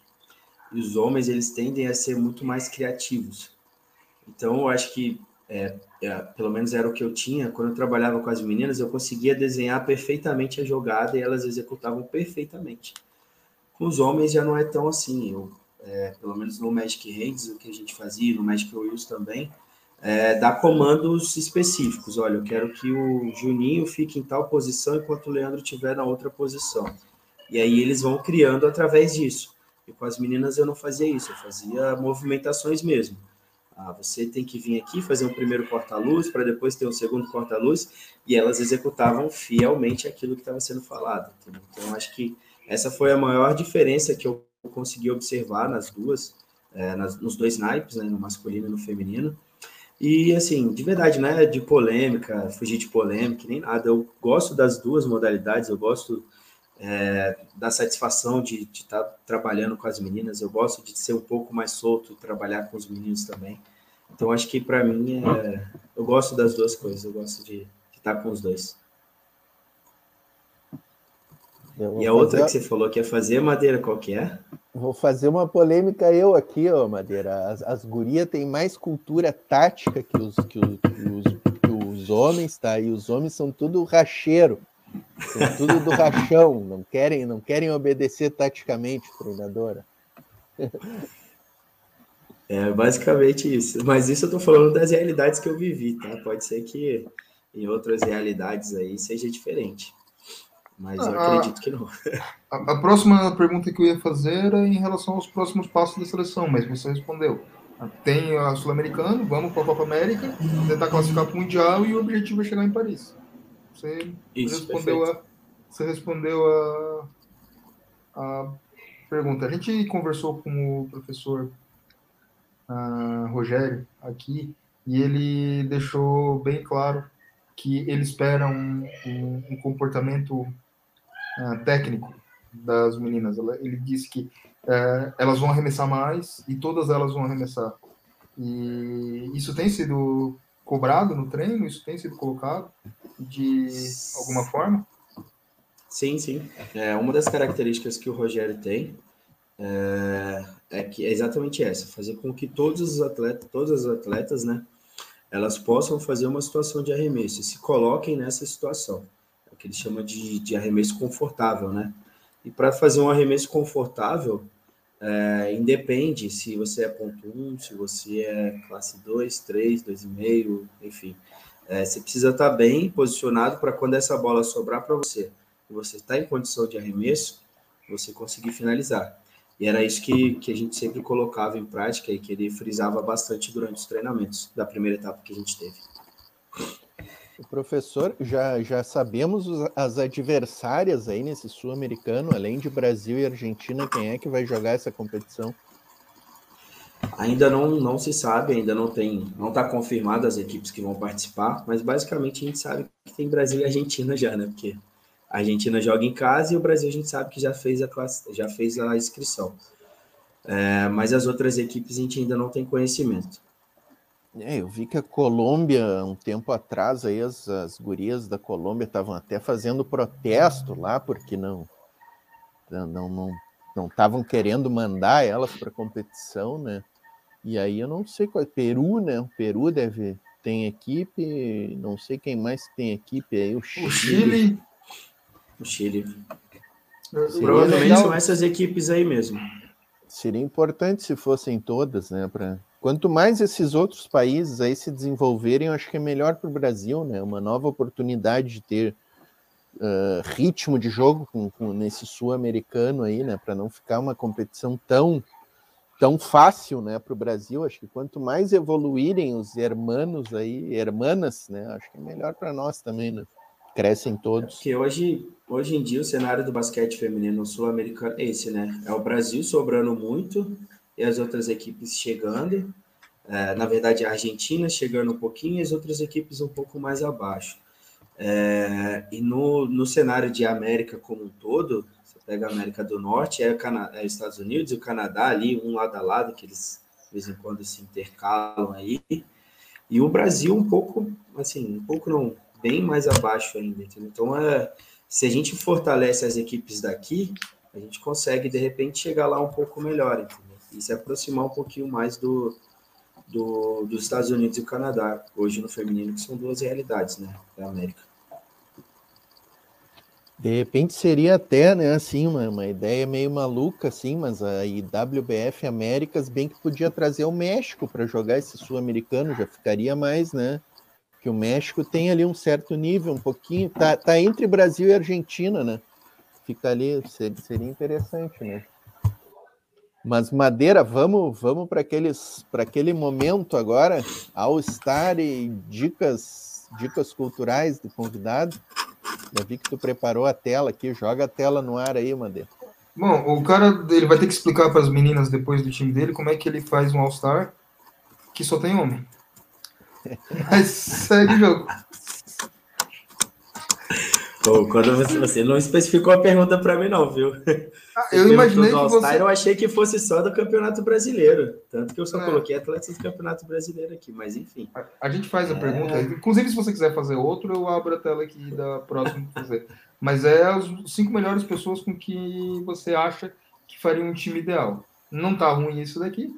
E os homens, eles tendem a ser muito mais criativos. Então, eu acho que, é, é, pelo menos era o que eu tinha, quando eu trabalhava com as meninas, eu conseguia desenhar perfeitamente a jogada e elas executavam perfeitamente com os homens já não é tão assim. Eu, é, pelo menos no Magic Hands, o que a gente fazia, no Magic Wheels também, é, dá comandos específicos. Olha, eu quero que o Juninho fique em tal posição enquanto o Leandro estiver na outra posição. E aí eles vão criando através disso. E com as meninas eu não fazia isso, eu fazia movimentações mesmo. Ah, você tem que vir aqui fazer um primeiro corta-luz para depois ter um segundo corta-luz e elas executavam fielmente aquilo que estava sendo falado. Entendeu? Então acho que essa foi a maior diferença que eu consegui observar nas duas, é, nas, nos dois naipes, né, no masculino e no feminino. E, assim, de verdade, né, de polêmica, fugir de polêmica, nem nada. Eu gosto das duas modalidades, eu gosto é, da satisfação de estar tá trabalhando com as meninas, eu gosto de ser um pouco mais solto trabalhar com os meninos também. Então, acho que para mim, é, eu gosto das duas coisas, eu gosto de, estar com os dois. E a outra que você falou que ia fazer, Madeira, qual que é? Vou fazer uma polêmica eu aqui, ó, Madeira. As, as gurias têm mais cultura tática que os, que, os, que, os, que os homens, tá? E os homens são tudo racheiro. São tudo do rachão. Não querem, não querem obedecer taticamente, treinadora. É basicamente isso. Mas isso eu tô falando das realidades que eu vivi, tá? Pode ser que em outras realidades aí seja diferente mas eu ah, acredito que não. A, a, próxima pergunta que eu ia fazer era em relação aos próximos passos da seleção, mas você respondeu. Tem a Sul-Americana, vamos para a Copa América, tentar classificar para o Mundial e o objetivo é chegar em Paris. Você Isso, respondeu, a, você respondeu a, a pergunta. A gente conversou com o professor uh, Rogério aqui e ele deixou bem claro que ele espera um, um, um comportamento uh, técnico das meninas. Ele disse que uh, elas vão arremessar mais e todas elas vão arremessar. E isso tem sido cobrado no treino? Isso tem sido colocado de alguma forma? Sim, sim. É, uma das características que o Rogério tem é, é que é exatamente essa, fazer com que todos os atletas, todas as atletas, né, elas possam fazer uma situação de arremesso e se coloquem nessa situação que ele chama de, de arremesso confortável, né? E para fazer um arremesso confortável, é, independe se você é ponto 1, se você é classe 2, 3, 2,5, enfim. É, você precisa estar tá bem posicionado para quando essa bola sobrar para você e você está em condição de arremesso, você conseguir finalizar. E era isso que, que a gente sempre colocava em prática e que ele frisava bastante durante os treinamentos da primeira etapa que a gente teve. O professor, já, já sabemos as adversárias aí nesse sul-americano, além de Brasil e Argentina, quem é que vai jogar essa competição? Ainda não, não se sabe, ainda não tem, não está confirmado as equipes que vão participar, mas basicamente a gente sabe que tem Brasil e Argentina já, né? Porque a Argentina joga em casa e o Brasil a gente sabe que já fez a classe, já fez a inscrição. É, mas as outras equipes a gente ainda não tem conhecimento. É, eu vi que a Colômbia, um tempo atrás, aí as, as gurias da Colômbia estavam até fazendo protesto lá, porque não, não, não, não estavam querendo mandar elas para competição, né? E aí eu não sei qual é. Peru, né? O Peru deve tem equipe, não sei quem mais tem equipe aí. O Chile. O Chile. O Chile. Provavelmente legal. são essas equipes aí mesmo. Seria importante se fossem todas, né? Pra... Quanto mais esses outros países aí se desenvolverem, eu acho que é melhor para o Brasil, né? Uma nova oportunidade de ter uh, ritmo de jogo com, com nesse sul-americano aí, né? Para não ficar uma competição tão tão fácil, né, para o Brasil. Acho que quanto mais evoluírem os hermanos aí, hermanas, né, acho que é melhor para nós também, né? Crescem todos. Porque hoje, hoje em dia o cenário do basquete feminino sul-americano é esse, né? É o Brasil sobrando muito e as outras equipes chegando. É, na verdade, a Argentina chegando um pouquinho e as outras equipes um pouco mais abaixo. É, e no, no cenário de América como um todo, pega a América do Norte, é, Cana é Estados Unidos e o Canadá ali, um lado a lado, que eles de vez em quando se intercalam aí. E o Brasil um pouco, assim, um pouco não, bem mais abaixo ainda. Entendeu? Então, é, se a gente fortalece as equipes daqui, a gente consegue, de repente, chegar lá um pouco melhor, entendeu? E se aproximar um pouquinho mais do, do, dos Estados Unidos e o Canadá, hoje no feminino, que são duas realidades, né, da América. De repente seria até, né, assim, uma, uma ideia meio maluca, assim, mas a IWBF Américas bem que podia trazer o México para jogar esse sul-americano, já ficaria mais, né? Que o México tem ali um certo nível, um pouquinho, tá, tá entre Brasil e Argentina, né? Fica ali, seria, seria interessante, né? Mas Madeira, vamos, vamos para aqueles, para aquele momento agora, ao estar e dicas, dicas culturais do convidado. Já vi que tu preparou a tela aqui, joga a tela no ar aí, Madeira. Bom, o cara ele vai ter que explicar para as meninas depois do time dele como é que ele faz um All-Star que só tem homem. Mas segue o jogo. Pô, quando você, você, não especificou a pergunta para mim, não, viu? Ah, eu imaginei que você... Eu achei que fosse só do Campeonato Brasileiro. Tanto que eu só é. coloquei atletas do Campeonato Brasileiro aqui, mas enfim. A, a gente faz a é... pergunta. Inclusive, se você quiser fazer outro, eu abro a tela aqui da próxima fazer. Mas é as cinco melhores pessoas com que você acha que faria um time ideal. Não tá ruim isso daqui,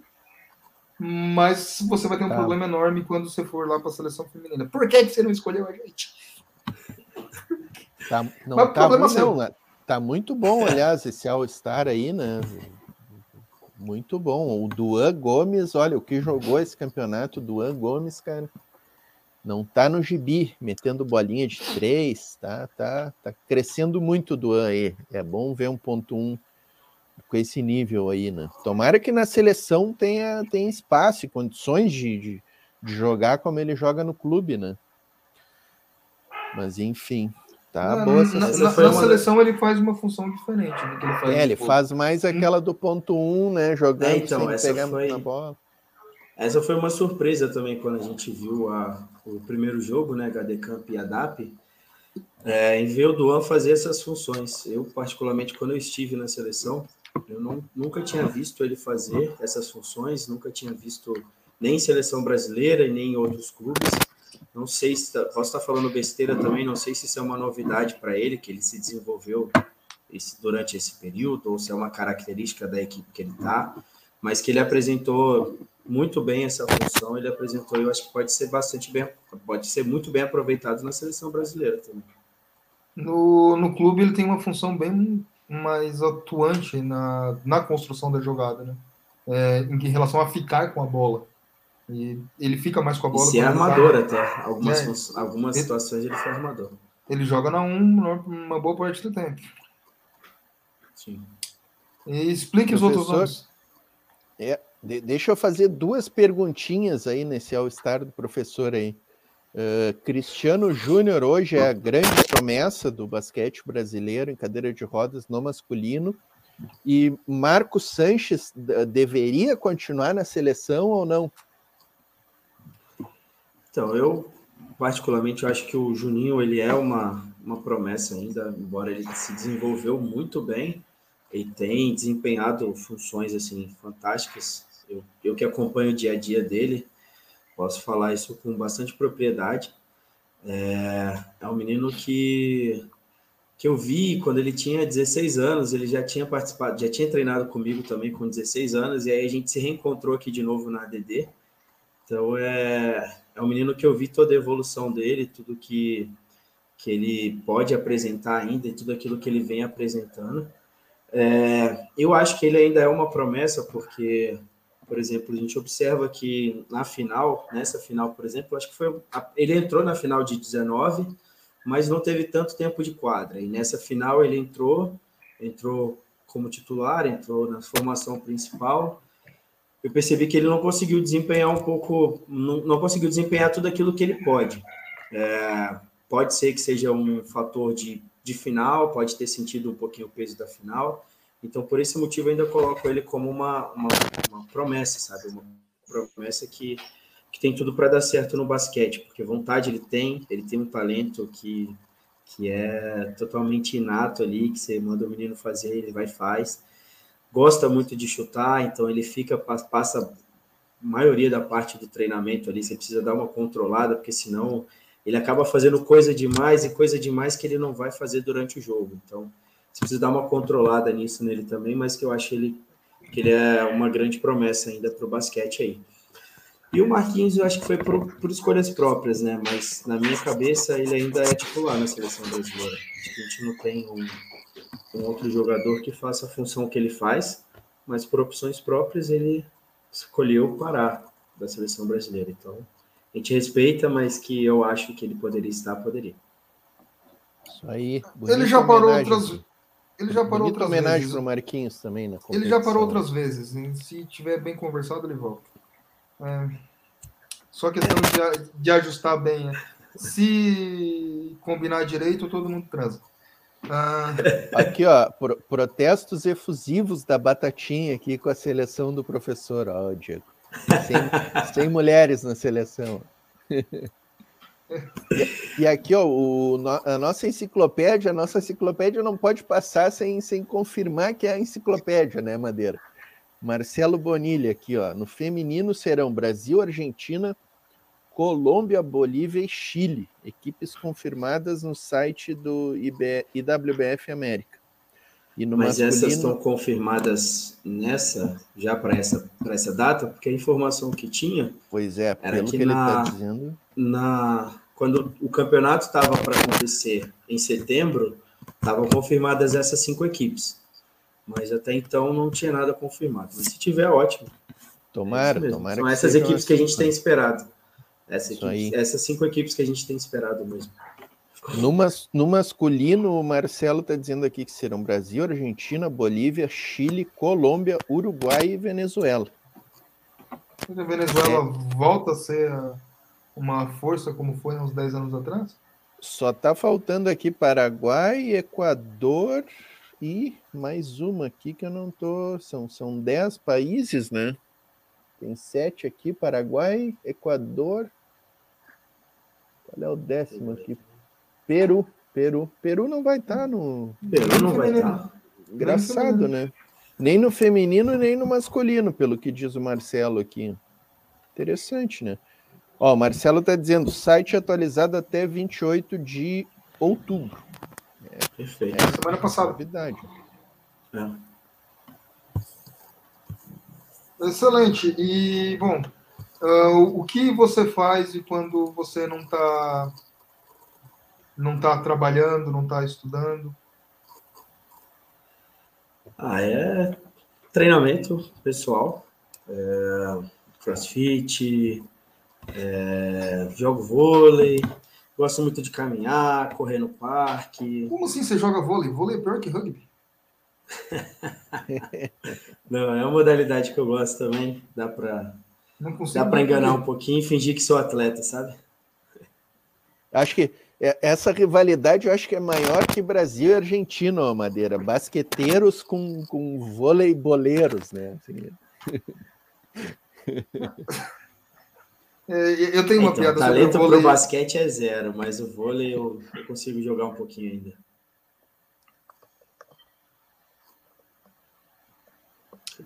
mas você vai ter um tá. problema enorme quando você for lá para a seleção feminina. Por que, que você não escolheu a gente? Tá, não Mas tá ruim, não, né? Tá muito bom, aliás, esse All-Star aí, né? Muito bom. O Duan Gomes, olha, o que jogou esse campeonato, Duan Gomes, cara, não tá no gibi, metendo bolinha de três, tá, tá, tá crescendo muito o Duan aí. É bom ver um ponto um com esse nível aí, né? Tomara que na seleção tenha, tenha espaço e condições de, de, de jogar como ele joga no clube, né? Mas enfim, Tá na, boa essa na, na, na seleção ele faz uma função diferente do que ele faz. É, ele faz mais aquela do ponto 1, um, né? Jogando é, então, sem pegar foi... na bola. Essa foi uma surpresa também quando a gente viu a, o primeiro jogo, né? HD Camp e ADAP. É, em ver o Duan fazer essas funções. Eu, particularmente, quando eu estive na seleção, eu não, nunca tinha visto ele fazer essas funções, nunca tinha visto nem em seleção brasileira e nem em outros clubes. Não sei se tá, posso estar falando besteira também, não sei se isso é uma novidade para ele, que ele se desenvolveu esse, durante esse período, ou se é uma característica da equipe que ele está, mas que ele apresentou muito bem essa função, ele apresentou, eu acho que pode ser bastante bem, pode ser muito bem aproveitado na seleção brasileira também. No, no clube ele tem uma função bem mais atuante na, na construção da jogada, né? É, em relação a ficar com a bola. E ele fica mais com a bola. E se é armador até. Algumas, é. algumas ele, situações ele foi armador. Ele joga na 1 uma boa parte do tempo. Sim. E explique Professor, os outros nomes. É, de, deixa eu fazer duas perguntinhas aí nesse All-Star do professor aí. Uh, Cristiano Júnior hoje é a grande promessa do basquete brasileiro em cadeira de rodas no masculino. E Marcos Sanches deveria continuar na seleção ou não? Então, eu particularmente eu acho que o Juninho ele é uma, uma promessa ainda, embora ele se desenvolveu muito bem e tem desempenhado funções assim fantásticas. Eu, eu que acompanho o dia a dia dele, posso falar isso com bastante propriedade. É, é um menino que que eu vi quando ele tinha 16 anos, ele já tinha participado, já tinha treinado comigo também com 16 anos, e aí a gente se reencontrou aqui de novo na ADD. Então é, é um menino que eu vi toda a evolução dele, tudo que, que ele pode apresentar ainda e tudo aquilo que ele vem apresentando. É, eu acho que ele ainda é uma promessa, porque, por exemplo, a gente observa que na final, nessa final, por exemplo, acho que foi. Ele entrou na final de 19 mas não teve tanto tempo de quadra. E nessa final ele entrou, entrou como titular, entrou na formação principal. Eu percebi que ele não conseguiu desempenhar um pouco, não, não conseguiu desempenhar tudo aquilo que ele pode. É, pode ser que seja um fator de, de final, pode ter sentido um pouquinho o peso da final. Então, por esse motivo, ainda coloco ele como uma, uma, uma promessa, sabe? Uma promessa que que tem tudo para dar certo no basquete, porque vontade ele tem, ele tem um talento que, que é totalmente inato ali, que você manda o menino fazer, ele vai e faz. Gosta muito de chutar, então ele fica, passa a maioria da parte do treinamento ali, você precisa dar uma controlada, porque senão ele acaba fazendo coisa demais e coisa demais que ele não vai fazer durante o jogo. Então, você precisa dar uma controlada nisso nele também, mas que eu acho ele, que ele é uma grande promessa ainda para o basquete aí. E o Marquinhos, eu acho que foi por, por, escolhas próprias, né? Mas na minha cabeça ele ainda é titular na seleção brasileira. A gente não tem um, um outro jogador que faça a função que ele faz, mas por opções próprias ele escolheu parar da seleção brasileira. Então a gente respeita, mas que eu acho que ele poderia estar, poderia. Isso aí. Ele já parou outras. Ele já parou outras homenagem vezes. Marquinhos também, né? Ele já parou outras vezes. Se tiver bem conversado, ele volta. É. Só questão de, de ajustar bem. Né? Se combinar direito, todo mundo transa. Ah. Aqui, ó, pro, protestos efusivos da Batatinha aqui com a seleção do professor, ó, Diego. Sem, sem mulheres na seleção. E, e, aqui, ó, o, a nossa enciclopédia, a nossa enciclopédia não pode passar sem, sem confirmar que é a enciclopédia, né, Madeira? Marcelo Bonilha aqui, ó. No feminino serão Brasil, Argentina, Colômbia, Bolívia e Chile. Equipes confirmadas no site do IB, IWBF América. E no Mas masculino... essas estão confirmadas nessa, já para essa, essa data, porque a informação que tinha. Pois é, era que, que na, ele está dizendo. Na, quando o campeonato estava para acontecer em setembro, estavam confirmadas essas cinco equipes. Mas até então não tinha nada confirmado. Mas se tiver, ótimo. Tomara, é tomara. São essas equipes que a gente tem esperado. Essa equipe, essas cinco equipes que a gente tem esperado mesmo. No, mas, no masculino, o Marcelo está dizendo aqui que serão Brasil, Argentina, Bolívia, Chile, Colômbia, Uruguai e Venezuela. A Venezuela é. volta a ser uma força como foi uns 10 anos atrás? Só está faltando aqui Paraguai, Equador, e mais uma aqui que eu não tô. São, são dez países, né? Tem sete aqui: Paraguai, Equador. Qual é o décimo aqui? Peru. Peru. Peru não vai estar tá no. Peru não vai estar. Tá. Engraçado, né? Nem no feminino, nem no masculino, pelo que diz o Marcelo aqui. Interessante, né? Ó, o Marcelo está dizendo, site atualizado até 28 de outubro. É, Perfeito. É, semana passada. Novidade. É. Excelente. E, bom, uh, o que você faz quando você não está não tá trabalhando, não está estudando? Ah, é treinamento pessoal, é, crossfit, é, jogo vôlei, Gosto muito de caminhar, correr no parque. Como assim você joga vôlei? Vôlei é pior que rugby. Não, é uma modalidade que eu gosto também. Dá para dá para enganar um pouquinho e fingir que sou atleta, sabe? Acho que é, essa rivalidade eu acho que é maior que Brasil e Argentina, Madeira. Basqueteiros com, com voleiboleiros, né? Assim. É, eu tenho uma então, piada sobre o vôlei. Pro basquete é zero, mas o vôlei eu, eu consigo jogar um pouquinho ainda.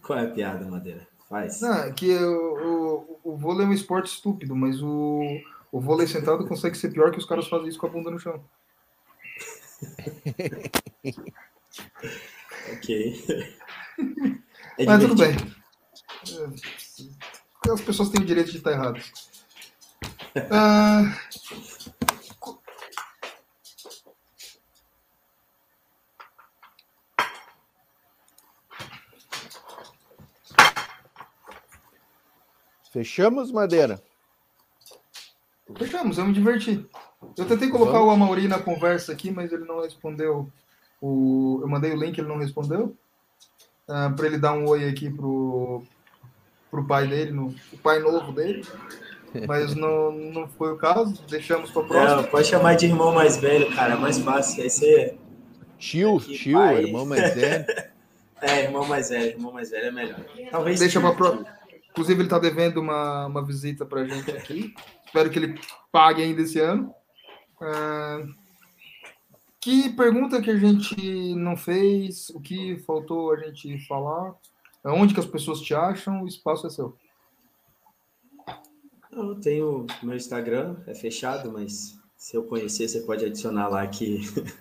Qual é a piada, Madeira? Faz. Não, é que o, o, o vôlei é um esporte estúpido, mas o, o vôlei sentado consegue ser pior que os caras fazem isso com a bunda no chão. ok. É Mas tudo bem. As pessoas têm o direito de estar erradas. Ah, Fechamos, Madeira? Fechamos, eu me diverti. Eu tentei colocar Vamos. o Amauri na conversa aqui, mas ele não respondeu. O... Eu mandei o link, ele não respondeu. Uh, para ele dar um oi aqui pro, pro pai dele, no, o pai novo dele. Mas não, não foi o caso, deixamos para próxima. Não, pode chamar de irmão mais velho, cara, é mais fácil. Aí você. Tio, aqui, tio, pai. irmão mais velho. é, irmão mais velho, irmão mais velho é melhor. Talvez. Deixa para próxima. Inclusive, ele está devendo uma, uma visita para a gente aqui. Espero que ele pague ainda esse ano. Uh, que pergunta que a gente não fez? O que faltou a gente falar? Onde que as pessoas te acham? O espaço é seu. Eu tenho meu Instagram, é fechado, mas se eu conhecer, você pode adicionar lá que,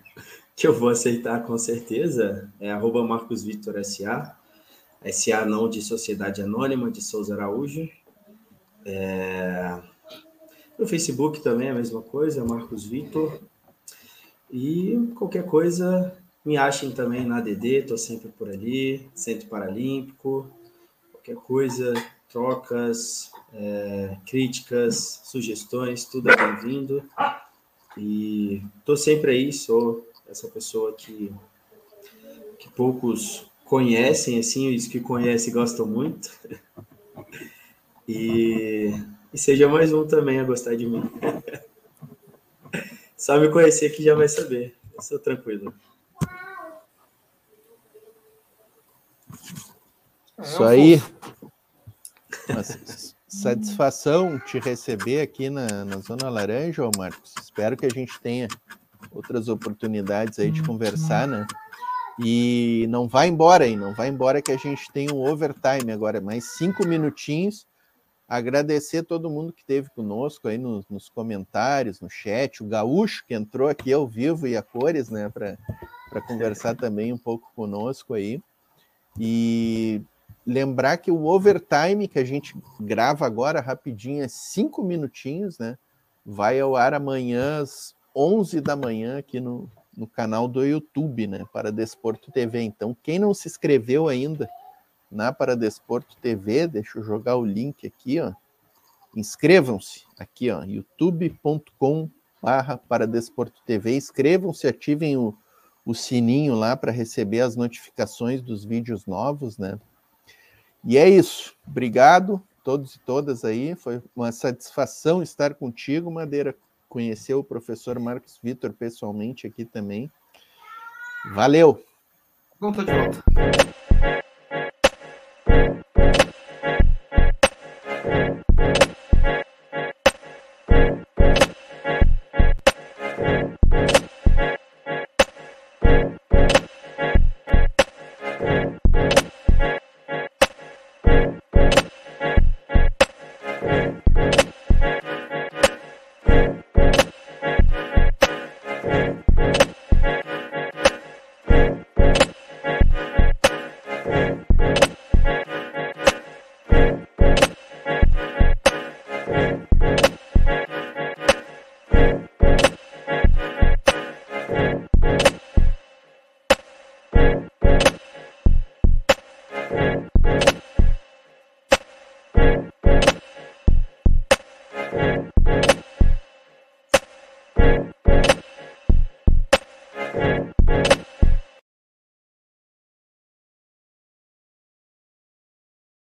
que eu vou aceitar com certeza. É arroba Marcos Vitor SA. Não de Sociedade Anônima, de Souza Araújo. É... No Facebook também é a mesma coisa, Marcos Vitor. E qualquer coisa, me achem também na ADD, estou sempre por ali, Centro Paralímpico. Qualquer coisa, trocas, é, críticas, sugestões, tudo é bem-vindo. E estou sempre aí, sou essa pessoa que, que poucos conhecem, assim, os que conhecem gostam muito. E, e seja mais um também a gostar de mim. Só me conhecer que já vai saber. Eu sou tranquilo. Isso aí. satisfação te receber aqui na, na Zona Laranja, ô Marcos. Espero que a gente tenha outras oportunidades aí de conversar, né? E não vai embora aí, não vai embora que a gente tem um overtime agora, mais cinco minutinhos. Agradecer todo mundo que esteve conosco aí nos, nos, comentários, no chat, o Gaúcho que entrou aqui ao vivo e a cores, né, para conversar também um pouco conosco aí. E lembrar que o overtime que a gente grava agora rapidinho é cinco minutinhos, né? Vai ao ar amanhã às 11 da manhã aqui no, no canal do YouTube, né, para Desporto TV. Então, quem não se inscreveu ainda na Para Desporto TV, deixa eu jogar o link aqui, ó. Inscrevam-se aqui, ó, youtube.com barra para Desporto TV. Inscrevam-se, ativem o, o sininho lá para receber as notificações dos vídeos novos, né? E é isso. Obrigado todos e todas aí. Foi uma satisfação estar contigo, Madeira conhecer o professor Marcos Vitor pessoalmente aqui também. Valeu! Volta de volta.